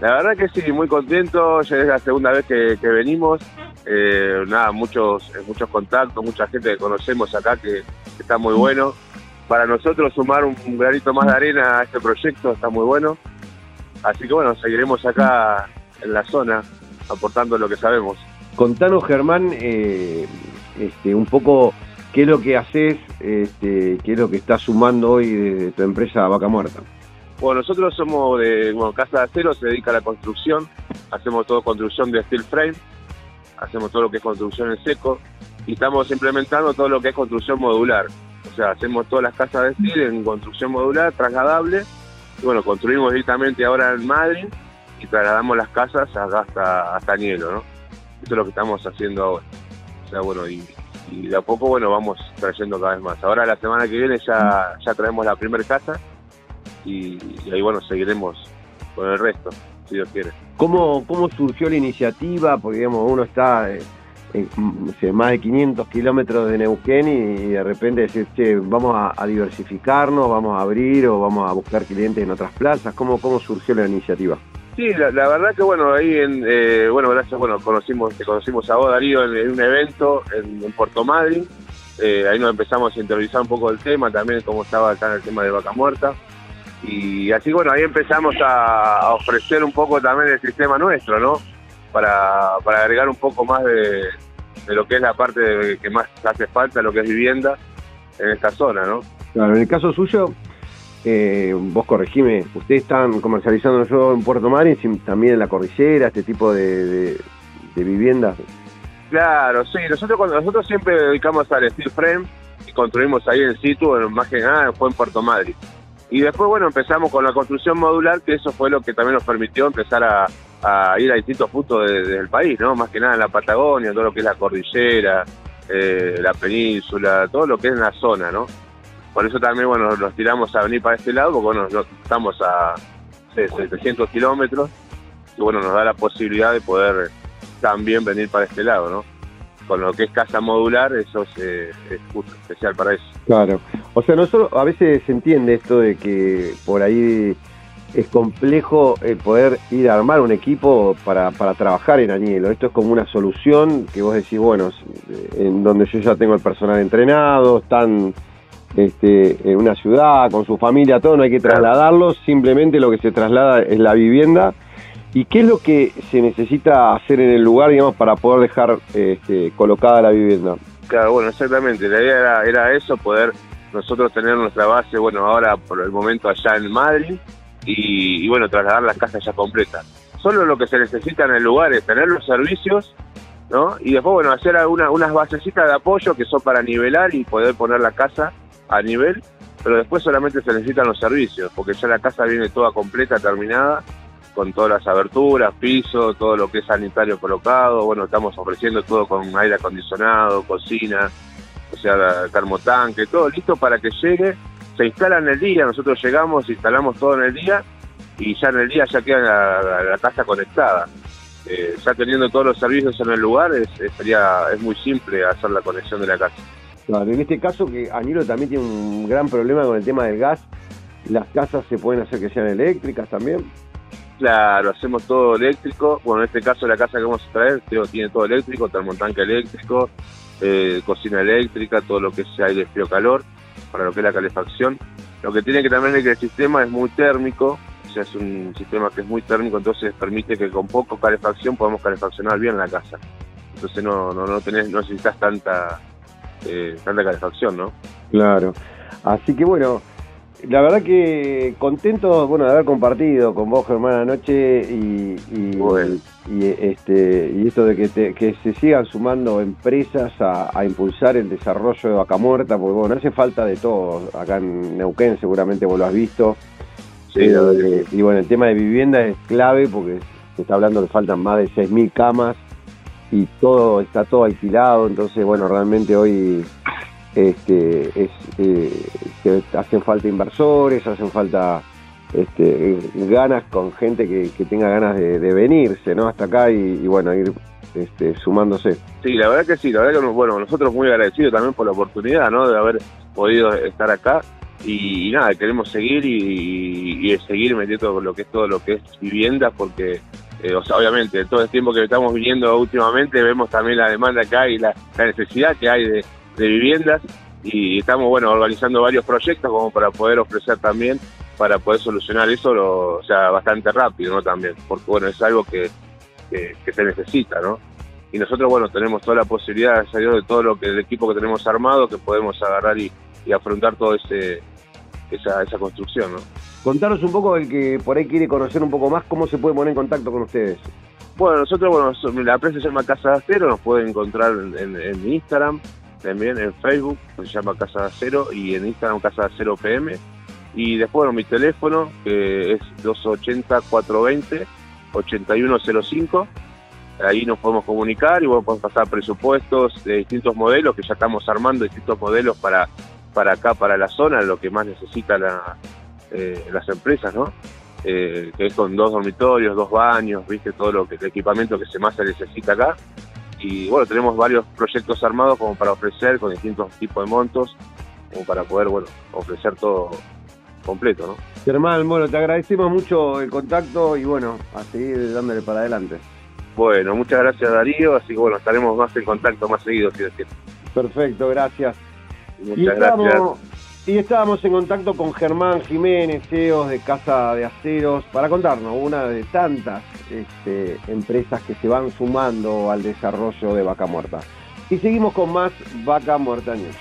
La verdad que sí, muy contento, ya es la segunda vez que, venimos, eh, nada, muchos, muchos contactos, mucha gente que conocemos acá que, está muy bueno. Para nosotros sumar un, granito más de arena a este proyecto está muy bueno. Así que bueno, seguiremos acá en la zona aportando lo que sabemos. Contanos, Germán, eh, este, un poco qué es lo que haces, este, qué es lo que estás sumando hoy de tu empresa Vaca Muerta. Bueno, nosotros somos de Casa de Acero, se dedica a la construcción, hacemos todo construcción de steel frame, hacemos todo lo que es construcción en seco y estamos implementando todo lo que es construcción modular. O sea, hacemos todas las casas de steel en construcción modular, trasladable. Y bueno, construimos directamente ahora en Madrid y trasladamos las casas hasta, hasta Nielo, ¿no? Eso es lo que estamos haciendo ahora. O sea, bueno, y, de a poco, bueno, vamos trayendo cada vez más. Ahora la semana que viene ya, ya traemos la primera casa y, ahí bueno, seguiremos con el resto, si Dios quiere. ¿Cómo, cómo surgió la iniciativa? Porque digamos, uno está en, más de 500 kilómetros de Neuquén y, de repente decir, che, vamos a, diversificarnos, vamos a abrir o vamos a buscar clientes en otras plazas. ¿Cómo, cómo surgió la iniciativa? Sí, la, verdad que bueno, ahí en, eh, bueno, gracias, bueno, conocimos, te conocimos a vos, Darío, en, un evento en, Puerto Madryn. Eh, ahí nos empezamos a interiorizar un poco el tema, también cómo estaba acá el tema de Vaca Muerta. Y así, bueno, ahí empezamos a, ofrecer un poco también el sistema nuestro, ¿no? Para, agregar un poco más de, lo que es la parte que más hace falta, lo que es vivienda en esta zona, ¿no? Claro, en el caso suyo, eh, vos corregime, ustedes están comercializando yo en Puerto Madryn, también en la cordillera, este tipo de, viviendas. Claro, sí, nosotros cuando nosotros siempre dedicamos al steel frame y construimos ahí en situ, más que nada fue en Puerto Madryn. Y después, bueno, empezamos con la construcción modular, que eso fue lo que también nos permitió empezar a, ir a distintos puntos del país, ¿no? Más que nada en la Patagonia, todo lo que es la cordillera, eh, la península, todo lo que es en la zona, ¿no? Por eso también, bueno, nos tiramos a venir para este lado, porque, bueno, estamos a 700 kilómetros, y bueno, nos da la posibilidad de poder también venir para este lado, ¿no? con lo que es casa modular, eso es, eh, justo especial para eso. Claro, o sea, no solo, a veces se entiende esto de que por ahí es complejo el poder ir a armar un equipo para, para trabajar en Añelo. Esto es como una solución que vos decís, bueno, en donde yo ya tengo el personal entrenado, están este, en una ciudad, con su familia, todo, no hay que trasladarlos, simplemente lo que se traslada es la vivienda. ¿Y qué es lo que se necesita hacer en el lugar, digamos, para poder dejar este, colocada la vivienda? Claro, bueno, exactamente. La idea era, era eso, poder nosotros tener nuestra base, bueno, ahora por el momento allá en Madrid, y, bueno, trasladar las casas ya completas. Solo lo que se necesita en el lugar es tener los servicios, ¿no? Y después, bueno, hacer alguna, unas basecitas de apoyo que son para nivelar y poder poner la casa a nivel, pero después solamente se necesitan los servicios, porque ya la casa viene toda completa, terminada, con todas las aberturas, piso, todo lo que es sanitario colocado, bueno, estamos ofreciendo todo con aire acondicionado, cocina, o sea, termotanque, todo listo para que llegue, se instala en el día, nosotros llegamos, instalamos todo en el día y ya en el día ya queda la, casa conectada. Eh, ya teniendo todos los servicios en el lugar, es, sería, es muy simple hacer la conexión de la casa. Claro, en este caso que Añilo también tiene un gran problema con el tema del gas, las casas se pueden hacer que sean eléctricas también. Claro, hacemos todo eléctrico. Bueno, en este caso la casa que vamos a traer tiene todo eléctrico, termotanque eléctrico, eh, cocina eléctrica, todo lo que es aire frío calor, para lo que es la calefacción. Lo que tiene que también es que el sistema es muy térmico, o sea, es un sistema que es muy térmico, entonces permite que con poco calefacción podamos calefaccionar bien la casa. Entonces no, no, no, tenés, no necesitas tanta, eh, tanta calefacción, ¿no? Claro. Así que bueno, la verdad que contento bueno de haber compartido con vos Germán anoche y, y, este y esto de que, que se sigan sumando empresas a, impulsar el desarrollo de Vaca Muerta porque bueno hace falta de todo. Acá en Neuquén seguramente vos lo has visto. Sí, eh, y bueno el tema de vivienda es clave porque se está hablando que faltan más de 6.000 camas y todo está todo alquilado. Entonces bueno realmente hoy este, es, eh, hacen falta inversores, hacen falta este, ganas con gente que, tenga ganas de, venirse ¿no? hasta acá y, bueno, ir este, sumándose. Sí, la verdad que sí, la verdad que bueno, nosotros muy agradecidos también por la oportunidad ¿no? de haber podido estar acá y, nada, queremos seguir y, seguir metiendo lo que es todo lo que es vivienda porque eh, o sea, obviamente todo el tiempo que estamos viniendo últimamente vemos también la demanda que hay y la necesidad que hay de, de viviendas y estamos bueno organizando varios proyectos como para poder ofrecer también para poder solucionar eso o sea bastante rápido no también porque bueno es algo que, que, se necesita no y nosotros bueno tenemos toda la posibilidad de todo lo que el equipo que tenemos armado que podemos agarrar y, afrontar todo ese esa, esa construcción no contaros un poco el que por ahí quiere conocer un poco más cómo se puede poner en contacto con ustedes bueno nosotros bueno la empresa se llama Casa de Acero nos pueden encontrar en, en Instagram también en Facebook, se llama Casa de Acero, y en Instagram Casa de PM. Y después, mi teléfono, que es 280-420-8105. Ahí nos podemos comunicar y bueno, podemos pasar presupuestos de distintos modelos, que ya estamos armando distintos modelos para, para acá, para la zona, lo que más necesitan eh, las empresas, ¿no? Eh, que es con dos dormitorios, dos baños, viste, todo lo que el equipamiento que se más se necesita acá y bueno, tenemos varios proyectos armados como para ofrecer con distintos tipos de montos, como para poder, bueno, ofrecer todo completo, ¿no? Germán, bueno, te agradecemos mucho el contacto y bueno, a seguir dándole para adelante. Bueno, muchas gracias Darío, así que bueno, estaremos más en contacto más seguido, si decir. Perfecto, gracias. Muchas gracias. Y estábamos en contacto con Germán Jiménez, CEO de Casa de Aceros, para contarnos una de tantas este, empresas que se van sumando al desarrollo de Vaca Muerta. Y seguimos con más Vaca Muerta News.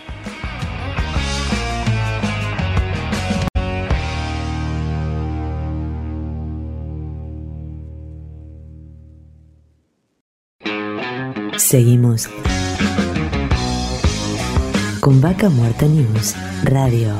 Seguimos con Vaca Muerta News Radio.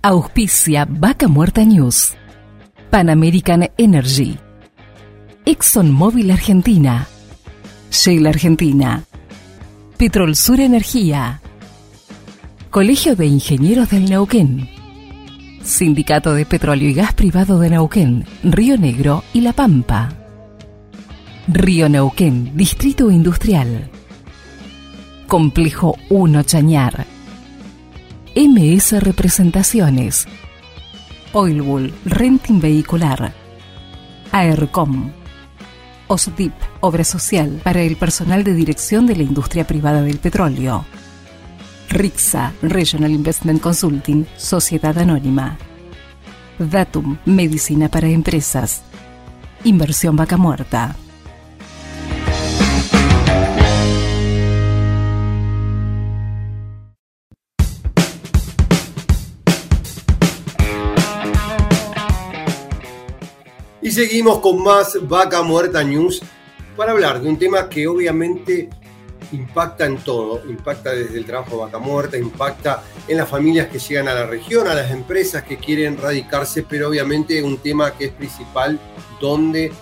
Auspicia Vaca Muerta News. Pan American Energy. ExxonMobil Argentina. Shell Argentina. Petrol Sur Energía. Colegio de Ingenieros del Neuquén. Sindicato de Petróleo y Gas Privado de Neuquén, Río Negro y La Pampa. Río Neuquén, Distrito Industrial. Complejo 1 Chañar. MS Representaciones. Oilbull, Renting Vehicular. AERCOM. OSDIP, Obra Social para el personal de dirección de la industria privada del petróleo. RIXA, Regional Investment Consulting, Sociedad Anónima. Datum, Medicina para Empresas. Inversión Vaca Muerta. Y seguimos con más Vaca Muerta News para hablar de un tema que obviamente impacta en todo, impacta desde el trabajo de Vaca Muerta, impacta en las familias que llegan a la región, a las empresas que quieren radicarse, pero obviamente un tema que es principal, donde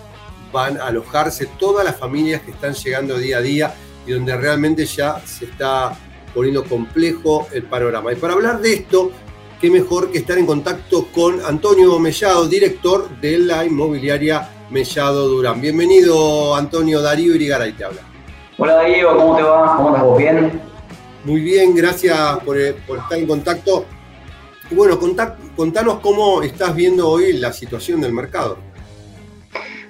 van a alojarse todas las familias que están llegando día a día y donde realmente ya se está poniendo complejo el panorama. Y para hablar de esto, qué mejor que estar en contacto con Antonio Mellado, director de la inmobiliaria Mellado Durán. Bienvenido, Antonio Darío Irigaray te habla. Hola Darío, ¿cómo te va? ¿Cómo estás vos? ¿Bien? Muy bien, gracias por, eh, por estar en contacto. Y bueno, contá- contanos cómo estás viendo hoy la situación del mercado.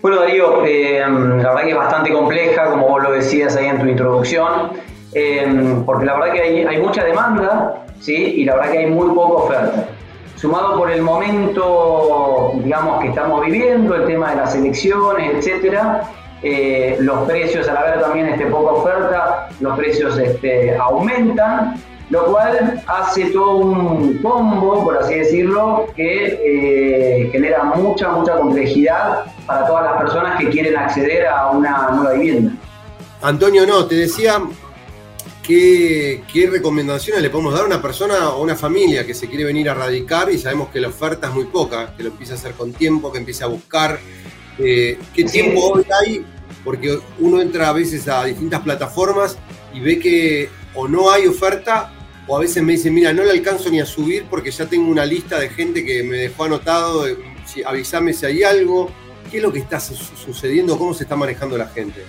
Bueno Darío, eh, la verdad que es bastante compleja, como vos lo decías ahí en tu introducción, eh, porque la verdad que hay, hay mucha demanda, ¿sí? Y la verdad que hay muy poca oferta. Sumado por el momento, digamos, que estamos viviendo, el tema de las elecciones, etcétera, eh, los precios, al haber también este, poca oferta, los precios este, aumentan, lo cual hace todo un combo, por así decirlo, que eh, genera mucha, mucha complejidad para todas las personas que quieren acceder a una nueva vivienda. Antonio, no, te decía qué, recomendaciones le podemos dar a una persona o una familia que se quiere venir a radicar y sabemos que la oferta es muy poca, que lo empieza a hacer con tiempo, que empieza a buscar. Eh, ¿Qué tiempo hoy hay? Porque uno entra a veces a distintas plataformas y ve que o no hay oferta o a veces me dicen, mira, no le alcanzo ni a subir porque ya tengo una lista de gente que me dejó anotado, eh, si- avísame si hay algo. ¿Qué es lo que está su- sucediendo? ¿Cómo se está manejando la gente?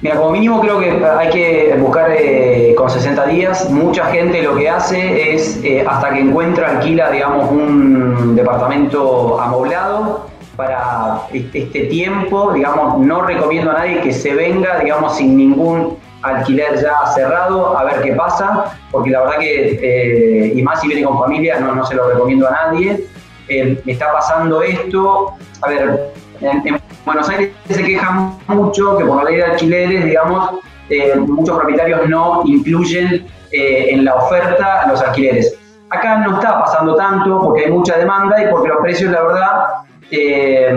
Mira, como mínimo creo que hay que buscar eh, con 60 días. Mucha gente lo que hace es, eh, hasta que encuentra, alquila, digamos, un departamento amoblado para este tiempo. Digamos, no recomiendo a nadie que se venga, digamos, sin ningún alquiler ya cerrado, a ver qué pasa, porque la verdad que, eh, y más si viene con familia, no, no se lo recomiendo a nadie. Eh, está pasando esto, a ver, en, en Buenos Aires se quejan mucho que por la ley de alquileres, digamos, eh, muchos propietarios no incluyen eh, en la oferta los alquileres. Acá no está pasando tanto porque hay mucha demanda y porque los precios, la verdad, eh,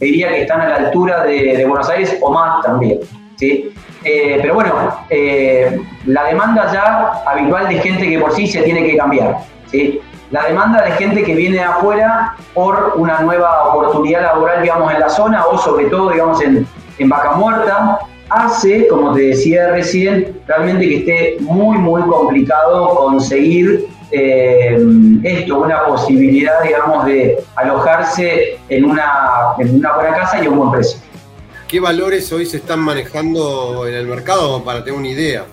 diría que están a la altura de, de Buenos Aires o más también. ¿sí? Eh, pero bueno, eh, la demanda ya habitual de gente que por sí se tiene que cambiar. ¿sí? La demanda de gente que viene de afuera por una nueva oportunidad laboral, digamos, en la zona o sobre todo, digamos, en, en Vaca Muerta, hace, como te decía recién, realmente que esté muy, muy complicado conseguir eh, esto, una posibilidad, digamos, de alojarse en una, en una buena casa y a un buen precio. ¿Qué valores hoy se están manejando en el mercado para tener una idea?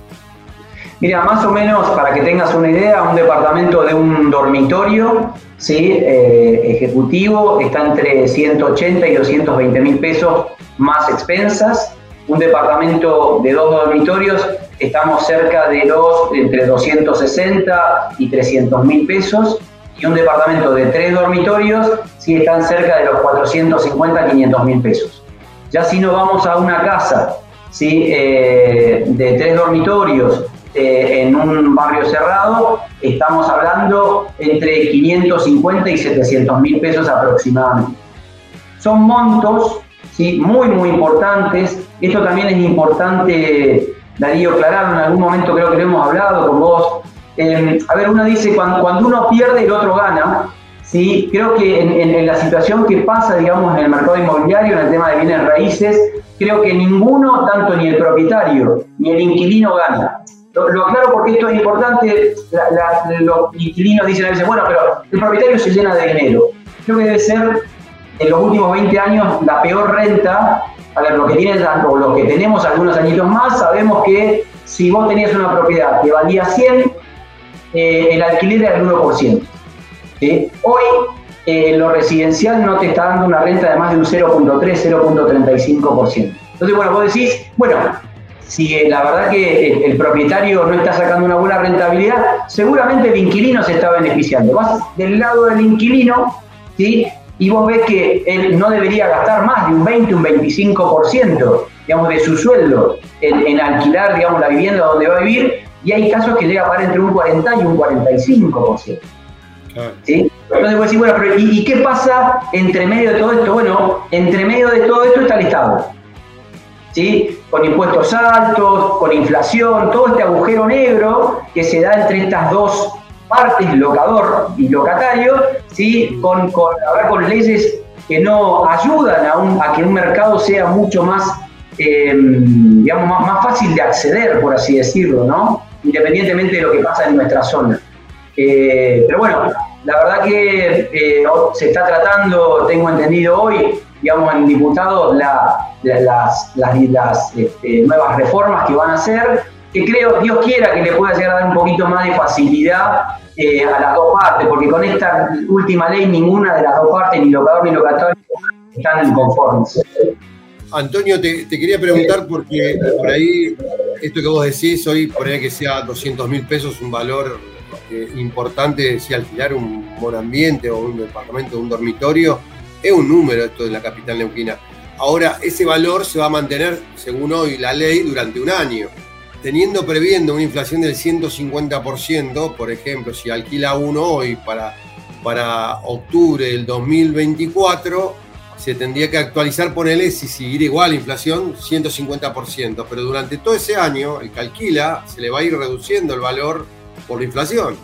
Mira, más o menos para que tengas una idea, un departamento de un dormitorio ¿sí? Eh, ejecutivo está entre 180 y 220 mil pesos más expensas. Un departamento de dos dormitorios estamos cerca de los entre 260 y 300 mil pesos. Y un departamento de tres dormitorios sí están cerca de los 450 500 mil pesos. Ya si nos vamos a una casa ¿sí? Eh, de tres dormitorios eh, en un barrio cerrado, estamos hablando entre 550 y 700 mil pesos aproximadamente. Son montos ¿sí? muy, muy importantes. Esto también es importante, Darío, aclararlo. En algún momento creo que lo hemos hablado con vos. Eh, a ver, uno dice, cuando, cuando uno pierde, el otro gana. ¿sí? Creo que en, la situación que pasa, digamos, en el mercado inmobiliario, en el tema de bienes raíces, creo que ninguno, tanto ni el propietario ni el inquilino gana. Lo, aclaro porque esto es importante. Los inquilinos dicen a veces, bueno, pero el propietario se llena de dinero. Creo que debe ser, en los últimos 20 años, la peor renta. A ver, lo que, tienen, o lo que tenemos algunos añitos más, sabemos que si vos tenías una propiedad que valía 100, eh, el alquiler era el 1%. ¿sí? Hoy eh, lo residencial no te está dando una renta de más de un 0.3, 0.35%. Entonces, bueno, vos decís, bueno, si la verdad que el, propietario no está sacando una buena rentabilidad, seguramente el inquilino se está beneficiando. Vas del lado del inquilino, ¿sí? Y vos ves que él no debería gastar más de un 20, un 25%, digamos, de su sueldo en, alquilar, digamos, la vivienda donde va a vivir, y hay casos que llega a pagar entre un 40 y un 45%. ¿Sí? Entonces vos decís, bueno, pero ¿y, ¿y qué pasa entre medio de todo esto? Bueno, entre medio de todo esto está el Estado. ¿sí? con impuestos altos, con inflación, todo este agujero negro que se da entre estas dos partes, locador y locatario, ¿sí? con, con, con leyes que no ayudan a, a, que un mercado sea mucho más, eh, digamos, más, fácil de acceder, por así decirlo, ¿no? independientemente de lo que pasa en nuestra zona. Eh, pero bueno, la verdad que eh, se está tratando, tengo entendido hoy, digamos, en diputados las, las, este, nuevas reformas que van a hacer, que creo, Dios quiera, que le pueda llegar a dar un poquito más de facilidad eh, a las dos partes, porque con esta última ley ninguna de las dos partes, ni locador ni locatorio, están conformes. Antonio, te, quería preguntar porque por ahí, esto que vos decís, hoy por ahí que sea 200 mil pesos un valor eh, importante, si alquilar un ambiente o un departamento, un dormitorio, es un número esto de la capital neuquina. Ahora, ese valor se va a mantener, según hoy la ley, durante un año. Teniendo previendo una inflación del 150%, por ejemplo, si alquila uno hoy para, para octubre del 2024, se tendría que actualizar, ponele, si seguir igual la inflación, 150%. Pero durante todo ese año, el que alquila se le va a ir reduciendo el valor por la inflación.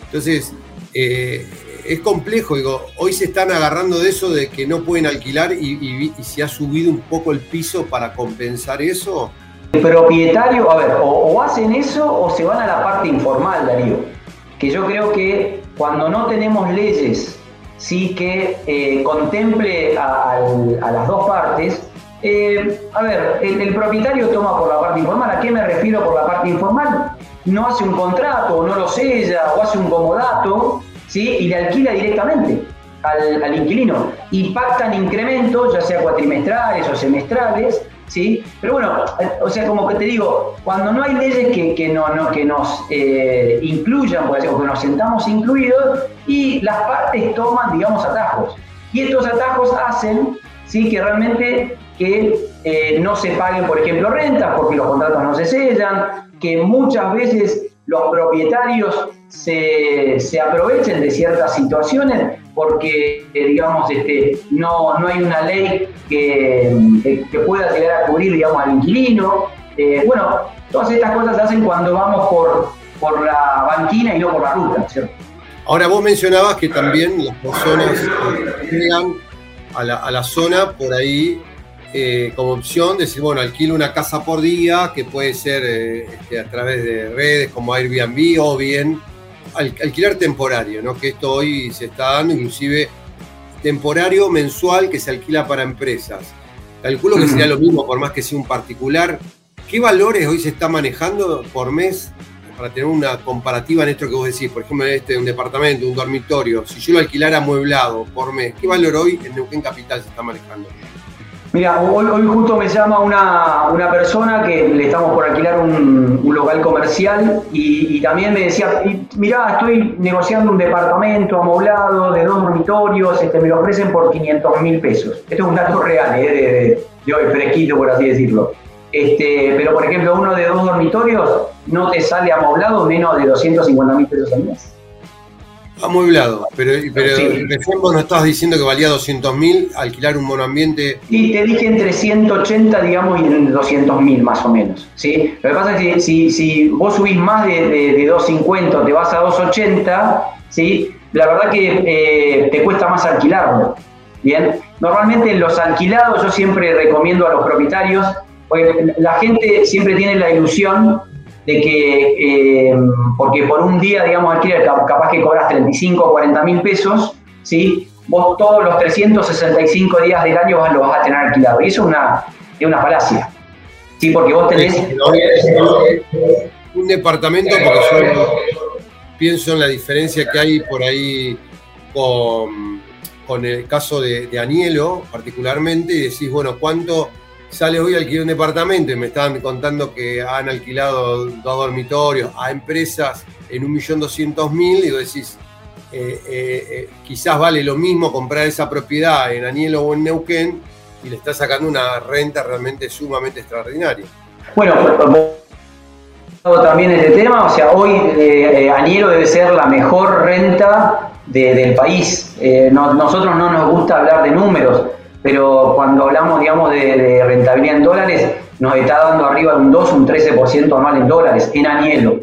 Entonces, eh, es complejo, digo, hoy se están agarrando de eso de que no pueden alquilar y, se ha subido un poco el piso para compensar eso. El propietario, a ver, o, hacen eso o se van a la parte informal, Darío. Que yo creo que cuando no tenemos leyes sí que eh, contemple a, las dos partes, eh, a ver, el, propietario toma por la parte informal. ¿A qué me refiero por la parte informal? No hace un contrato, no lo sella, o hace un comodato, ¿sí? y le alquila directamente al, inquilino. Y pactan incrementos, ya sea cuatrimestrales o semestrales, ¿sí? Pero bueno, o sea, como que te digo, cuando no hay leyes que, que, no, que nos eh, incluyan, por o que nos sentamos incluidos, y las partes toman, digamos, atajos. Y estos atajos hacen, ¿sí? Que realmente que eh, no se paguen, por ejemplo, rentas, porque los contratos no se sellan, que muchas veces los propietarios se, se aprovechen de ciertas situaciones porque, eh, digamos, este, no, no hay una ley que, eh, que, pueda llegar a cubrir, digamos, al inquilino. Eh, bueno, todas estas cosas se hacen cuando vamos por, por la banquina y no por la ruta, ¿cierto? Ahora vos mencionabas que también las personas llegan a la, a la zona por ahí como opción decir, bueno, alquilo una casa por día, que puede ser este, a través de redes como Airbnb o bien alquilar temporario, ¿no? que esto hoy se está dando, inclusive temporario mensual que se alquila para empresas. Calculo que sería lo mismo, por más que sea un particular. ¿Qué valores hoy se está manejando por mes para tener una comparativa en esto que vos decís? Por ejemplo, en este, un departamento, un dormitorio, si yo lo alquilara amueblado por mes, ¿qué valor hoy en Neuquén Capital se está manejando? Mira, hoy, justo me llama una, persona que le estamos por alquilar un, local comercial y, también me decía, mira, estoy negociando un departamento amoblado de dos dormitorios, este, me lo ofrecen por 500 mil pesos. Esto es un dato real, eh, de, hoy, fresquito por así decirlo. Este, pero por ejemplo, uno de dos dormitorios no te sale amoblado menos de 250 mil pesos al mes. Amueblado, pero, pero recién vos no estabas diciendo que valía 200 mil alquilar un monoambiente. Sí, te dije entre 180, digamos, y en 200 mil más o menos. ¿sí? Lo que pasa es que si, si vos subís más de, de, 250 te vas a 280, ¿sí? la verdad que eh, te cuesta más alquilarlo. Bien, normalmente los alquilados yo siempre recomiendo a los propietarios, porque la gente siempre tiene la ilusión de que, eh, porque por un día, digamos, alquiler, capaz que cobras 35 o 40 mil pesos, ¿sí? vos todos los 365 días del año lo vas a tener alquilado. Y eso es una, es una falacia. Sí, porque vos tenés... Un departamento, porque yo pienso en la diferencia que hay por ahí con, con el caso de, de Anielo particularmente y decís, bueno, ¿cuánto sale hoy alquilar un departamento? Y me estaban contando que han alquilado dos dormitorios a empresas en 1.200.000 y vos decís, eh, eh, eh, quizás vale lo mismo comprar esa propiedad en Anielo o en Neuquén y le está sacando una renta realmente sumamente extraordinaria. Bueno, también este tema, o sea, hoy Anielo debe ser la mejor renta del país. nosotros no nos gusta hablar de números, pero cuando hablamos, digamos, de, rentabilidad en dólares, nos está dando arriba de un 2, un 13% anual en dólares, en Anielo,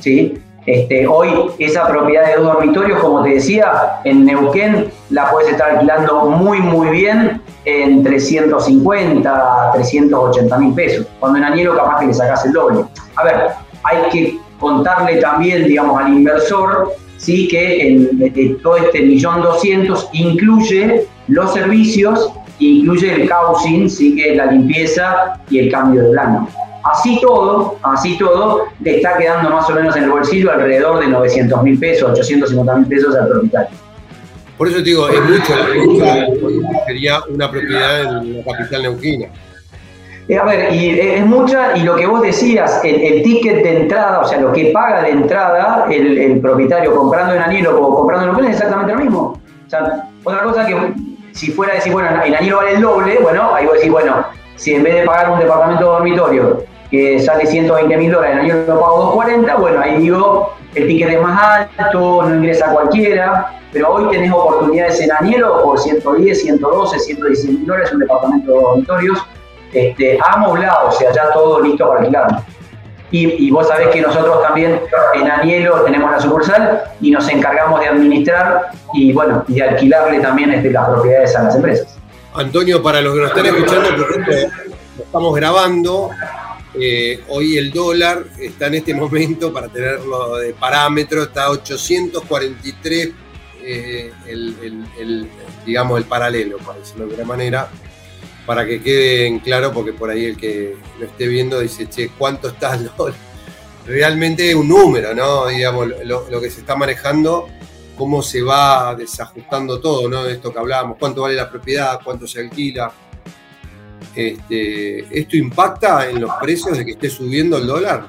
¿sí? Este, hoy esa propiedad de dos dormitorios, como te decía, en Neuquén la puedes estar alquilando muy muy bien en 350, 380 mil pesos, cuando en Anielo capaz que le sacas el doble. A ver, hay que contarle también, digamos, al inversor, sí, que en, todo este millón doscientos incluye los servicios, incluye el housing, sí, que es la limpieza y el cambio de plano. Así todo, así todo, le está quedando más o menos en el bolsillo alrededor de 900 mil pesos, 850 mil pesos al propietario. Por eso te digo, es mucho la sería una propiedad en la capital neuquina. Eh, a ver, y es mucha, y lo que vos decías, el, ticket de entrada, o sea, lo que paga de entrada el, propietario comprando en Anilo o comprando en Neuquén es exactamente lo mismo. O sea, otra cosa que si fuera a decir, bueno, el Anilo vale el doble, bueno, ahí vos decís, bueno, si en vez de pagar un departamento de dormitorio que sale 120 mil dólares, el año lo pago 240, bueno, ahí digo, el ticket es más alto, no ingresa cualquiera, pero hoy tenés oportunidades en Anielo por 110, 112, 116 mil dólares, un departamento de dormitorios, este, amoblado, o sea, ya todo listo para alquilar. Y, y, vos sabés que nosotros también en Anielo tenemos la sucursal y nos encargamos de administrar y bueno, y de alquilarle también este, las propiedades a las empresas. Antonio, para los que nos están escuchando, por ejemplo, estamos grabando eh, hoy el dólar está en este momento, para tenerlo de parámetro, está a 843, eh, el, digamos, el paralelo, para decirlo de alguna manera, para que quede en claro, porque por ahí el que lo esté viendo dice, che, ¿cuánto está el dólar? Realmente es un número, ¿no? Digamos, lo, que se está manejando, cómo se va desajustando todo, ¿no? De esto que hablábamos, cuánto vale la propiedad, cuánto se alquila este, ¿Esto impacta en los precios de que esté subiendo el dólar?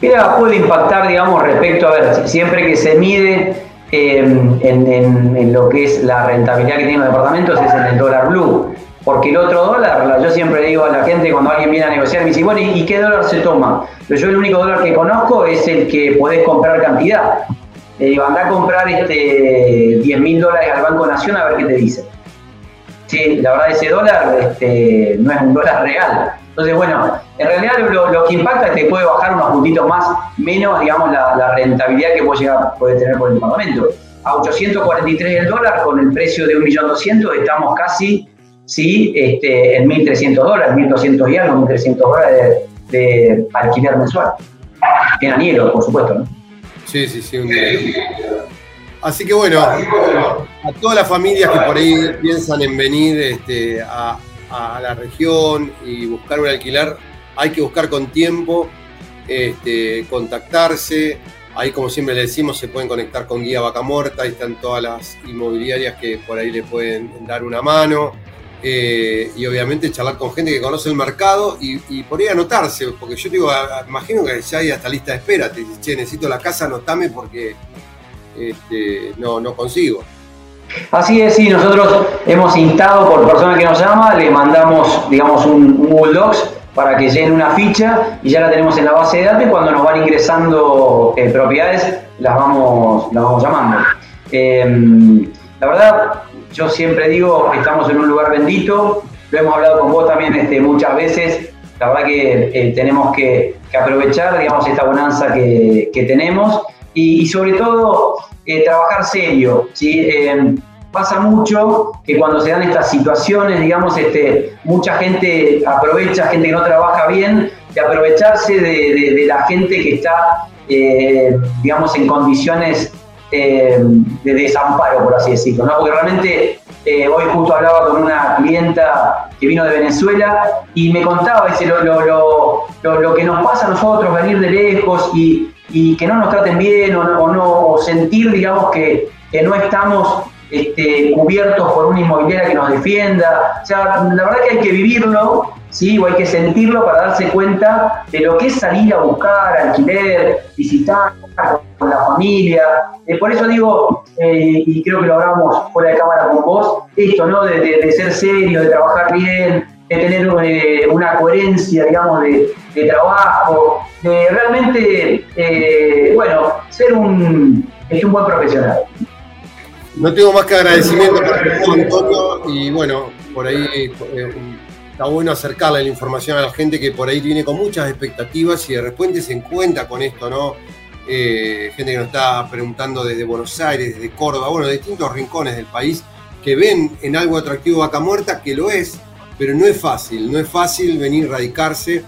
Mira, puede impactar, digamos, respecto a ver, siempre que se mide em, en, lo que es la rentabilidad que tienen los departamentos es en el dólar blue. Porque el otro dólar, yo siempre digo a la gente cuando alguien viene a negociar, me dice, bueno, ¿y qué dólar se toma? Pero yo el único dólar que conozco es el que podés comprar cantidad. Le digo, anda a comprar este 10 mil dólares al Banco Nación a ver qué te dice. Sí, la verdad ese dólar este, no es un dólar real. Entonces, bueno, en realidad lo, que impacta es que puede bajar unos puntitos más, menos, digamos, la, rentabilidad que puede, llegar, puede tener por el departamento. A 843 el dólar, con el precio de 1.200.000, estamos casi, sí, este, en 1.300 dólares, 1.200 y algo, 1.300 dólares de, alquiler mensual. En Anielo, por supuesto, ¿no? Sí, sí, sí, un Así que bueno, a todas las familias que por ahí piensan en venir este, a, la región y buscar un alquiler, hay que buscar con tiempo, este, contactarse. Ahí, como siempre le decimos, se pueden conectar con Guía Vaca Muerta, ahí están todas las inmobiliarias que por ahí le pueden dar una mano. Eh, y obviamente charlar con gente que conoce el mercado y, por ahí anotarse, porque yo digo, imagino que ya hay hasta lista de espera, te dice, che, necesito la casa, anotame porque este, no, no consigo. Así es, sí, nosotros hemos instado por persona que nos llama, le mandamos, digamos, un, Google Docs para que llenen una ficha y ya la tenemos en la base de datos y cuando nos van ingresando eh, propiedades las vamos, las vamos llamando. Em, la verdad, yo siempre digo, estamos en un lugar bendito, lo hemos hablado con vos también este, muchas veces, la verdad que eh, tenemos que, aprovechar, digamos, esta bonanza que, que tenemos y, sobre todo eh, trabajar serio. ¿sí? Eh, pasa mucho que cuando se dan estas situaciones, digamos, este, mucha gente aprovecha, gente que no trabaja bien, de aprovecharse de, la gente que está, eh, digamos, en condiciones de desamparo, por así decirlo, ¿no? Porque realmente hoy justo hablaba con una clienta que vino de Venezuela y me contaba dice, lo, lo, lo, que nos pasa a nosotros, venir de lejos y, y que no nos traten bien o sentir, digamos, que, no estamos este, cubiertos por una inmobiliaria que nos defienda. O sea, la verdad que hay que vivirlo, ¿sí? o hay que sentirlo para darse cuenta de lo que es salir a buscar, alquiler, visitar con la familia. Eh, por eso digo, eh, y creo que lo hablamos fuera de cámara con vos, esto, ¿no? De, ser serio, de trabajar bien, de tener eh, una coherencia, digamos, de, trabajo, de realmente, bueno, ser un, un buen profesional. No tengo más que agradecimiento para Antonio y bueno, por ahí eh, está bueno acercarle la información a la gente que por ahí viene con muchas expectativas y de repente se encuentra con esto, ¿no? Eh, gente que nos está preguntando desde Buenos Aires, desde Córdoba, bueno, distintos rincones del país, que ven en algo atractivo Vaca Muerta, que lo es, pero no es fácil, no es fácil venir, radicarse.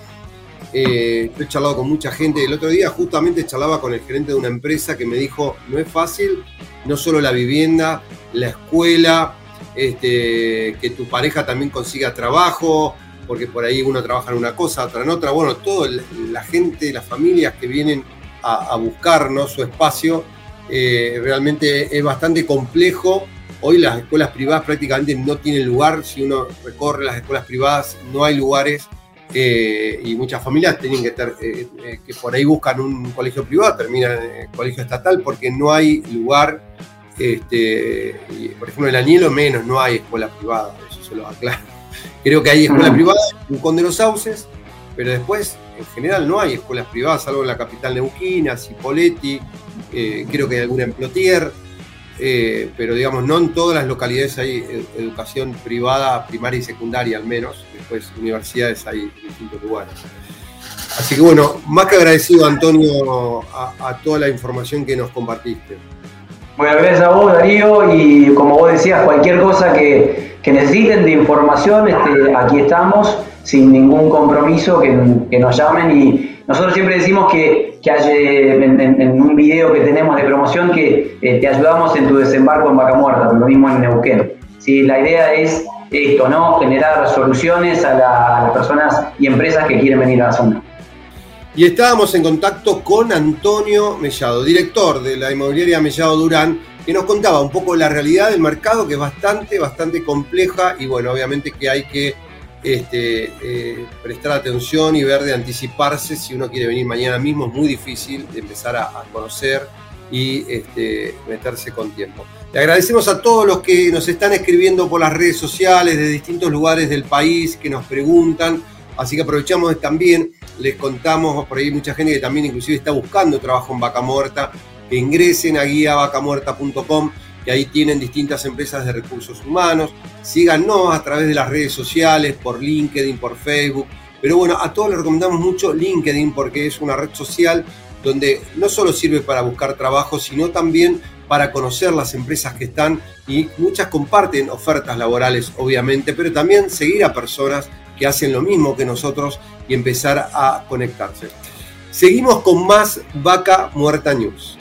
Eh, he charlado con mucha gente. El otro día justamente charlaba con el gerente de una empresa que me dijo, no es fácil, no solo la vivienda, la escuela, este, que tu pareja también consiga trabajo, porque por ahí uno trabaja en una cosa, otra en otra. Bueno, todo la gente, las familias que vienen a, buscarnos su espacio, eh, realmente es bastante complejo. Hoy las escuelas privadas prácticamente no tienen lugar. Si uno recorre las escuelas privadas, no hay lugares. Eh, y muchas familias tienen que estar, eh, que por ahí buscan un colegio privado, terminan en el colegio estatal porque no hay lugar este, por ejemplo, en el Anielo menos, no hay escuela privada, eso se lo aclaro. Creo que hay escuela privada en Con de los Sauces, pero después, en general, no hay escuelas privadas, salvo en la capital neuquina, Cipoletti, eh, creo que hay alguna en Plotier, eh, pero digamos, no en todas las localidades hay educación privada, primaria y secundaria al menos, después universidades hay en distintos lugares. Así que bueno, más que agradecido Antonio a toda la información que nos compartiste. Bueno, gracias a vos, Darío, y como vos decías, cualquier cosa que, necesiten de información, este, aquí estamos, sin ningún compromiso, que, nos llamen y nosotros siempre decimos que, que hay, en, un video que tenemos de promoción que eh, te ayudamos en tu desembarco en Vaca Muerta, lo mismo en Neuquén. ¿sí? La idea es esto, ¿no? Generar soluciones a las personas y empresas que quieren venir a la zona. Y estábamos en contacto con Antonio Mellado, director de la inmobiliaria Mellado Durán, que nos contaba un poco la realidad del mercado, que es bastante, bastante compleja y bueno, obviamente que hay que este, eh, prestar atención y ver de anticiparse si uno quiere venir mañana mismo, es muy difícil empezar a, conocer y este, meterse con tiempo. Le agradecemos a todos los que nos están escribiendo por las redes sociales de distintos lugares del país, que nos preguntan, así que aprovechamos también les contamos, por ahí mucha gente que también inclusive está buscando trabajo en Vaca Muerta, ingresen a guiavacamuerta.com, que ahí tienen distintas empresas de recursos humanos. Síganos a través de las redes sociales, por LinkedIn, por Facebook. Pero bueno, a todos les recomendamos mucho LinkedIn porque es una red social donde no solo sirve para buscar trabajo, sino también para conocer las empresas que están y muchas comparten ofertas laborales, obviamente, pero también seguir a personas que hacen lo mismo que nosotros y empezar a conectarse. Seguimos con más Vaca Muerta News.